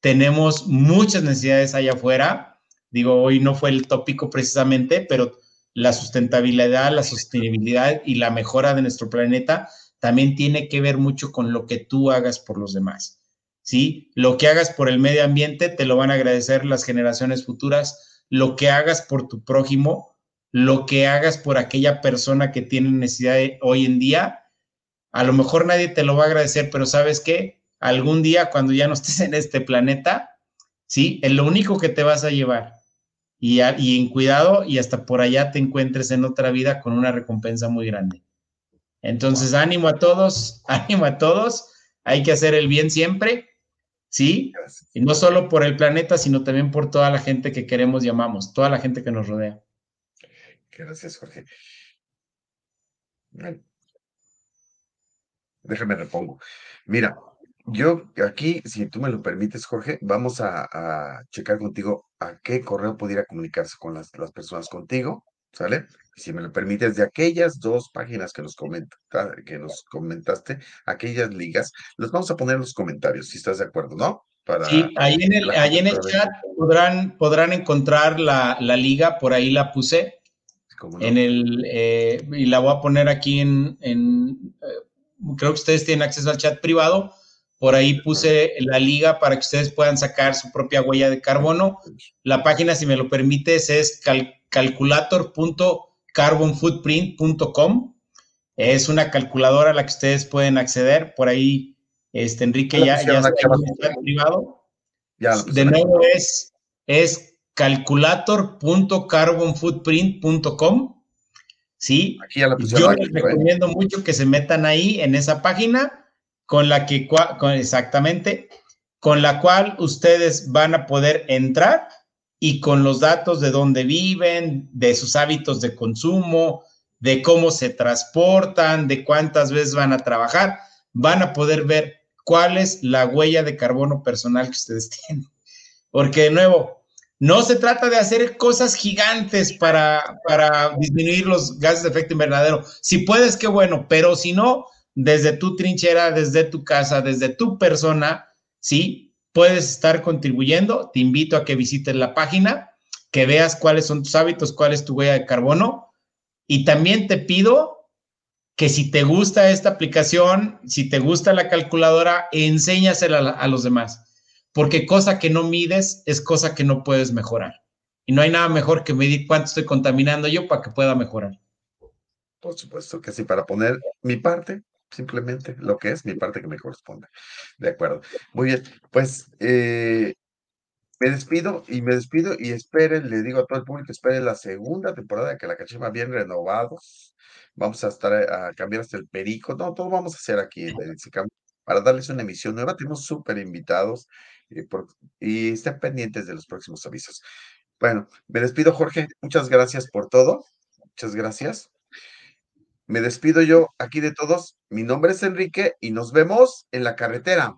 Tenemos muchas necesidades allá afuera. Digo, hoy no fue el tópico precisamente, pero la sustentabilidad, la sostenibilidad y la mejora de nuestro planeta también tiene que ver mucho con lo que tú hagas por los demás. ¿Sí? Lo que hagas por el medio ambiente te lo van a agradecer las generaciones futuras, lo que hagas por tu prójimo, lo que hagas por aquella persona que tiene necesidad hoy en día, a lo mejor nadie te lo va a agradecer, pero sabes qué, algún día cuando ya no estés en este planeta, ¿sí? Es lo único que te vas a llevar. Y, y en cuidado y hasta por allá te encuentres en otra vida con una recompensa muy grande. Entonces, ánimo a todos, ánimo a todos. Hay que hacer el bien siempre ¿sí? Y no solo por el planeta, sino también por toda la gente que queremos y amamos, toda la gente que nos rodea. Gracias, Jorge. Déjame repongo. Mira, yo aquí, si tú me lo permites, Jorge, vamos a, checar contigo a qué correo pudiera comunicarse con las, las personas contigo, ¿sale? Si me lo permites, de aquellas dos páginas que nos, comenta, que nos comentaste, aquellas ligas, los vamos a poner en los comentarios, si estás de acuerdo, ¿no? Para sí, ahí en el, ahí en el chat podrán, podrán encontrar la, la, liga, por ahí la puse. En el, eh, y la voy a poner aquí en, en eh, creo que ustedes tienen acceso al chat privado. Por ahí puse la liga para que ustedes puedan sacar su propia huella de carbono. La página, si me lo permites, es calculator.carbonfootprint.com. Es una calculadora a la que ustedes pueden acceder. Por ahí, este, Enrique ya, ya está en privado. de nuevo es, es calculator.carbonfootprint.com. ¿Sí? Aquí ya la Yo les recomiendo mucho que se metan ahí en esa página con la que, con, exactamente, con la cual ustedes van a poder entrar y con los datos de dónde viven, de sus hábitos de consumo, de cómo se transportan, de cuántas veces van a trabajar, van a poder ver cuál es la huella de carbono personal que ustedes tienen. Porque de nuevo, no se trata de hacer cosas gigantes para, para disminuir los gases de efecto invernadero. Si puedes, qué bueno, pero si no, desde tu trinchera, desde tu casa, desde tu persona, sí, puedes estar contribuyendo. Te invito a que visites la página, que veas cuáles son tus hábitos, cuál es tu huella de carbono. Y también te pido que si te gusta esta aplicación, si te gusta la calculadora, enséñasela a los demás porque cosa que no mides es cosa que no puedes mejorar. Y no hay nada mejor que medir cuánto estoy contaminando yo para que pueda mejorar. Por supuesto que sí, para poner mi parte, simplemente lo que es mi parte que me corresponde. De acuerdo. Muy bien, pues eh, me despido y me despido y esperen, le digo a todo el público, esperen la segunda temporada que la cachima bien renovados. Vamos a estar a, cambiar hasta el perico. No, todo vamos a hacer aquí para darles una emisión nueva. Tenemos súper invitados y, estén pendientes de los próximos avisos. Bueno, me despido, Jorge. Muchas gracias por todo. Muchas gracias. Me despido yo aquí de todos. Mi nombre es Enrique y nos vemos en la carretera.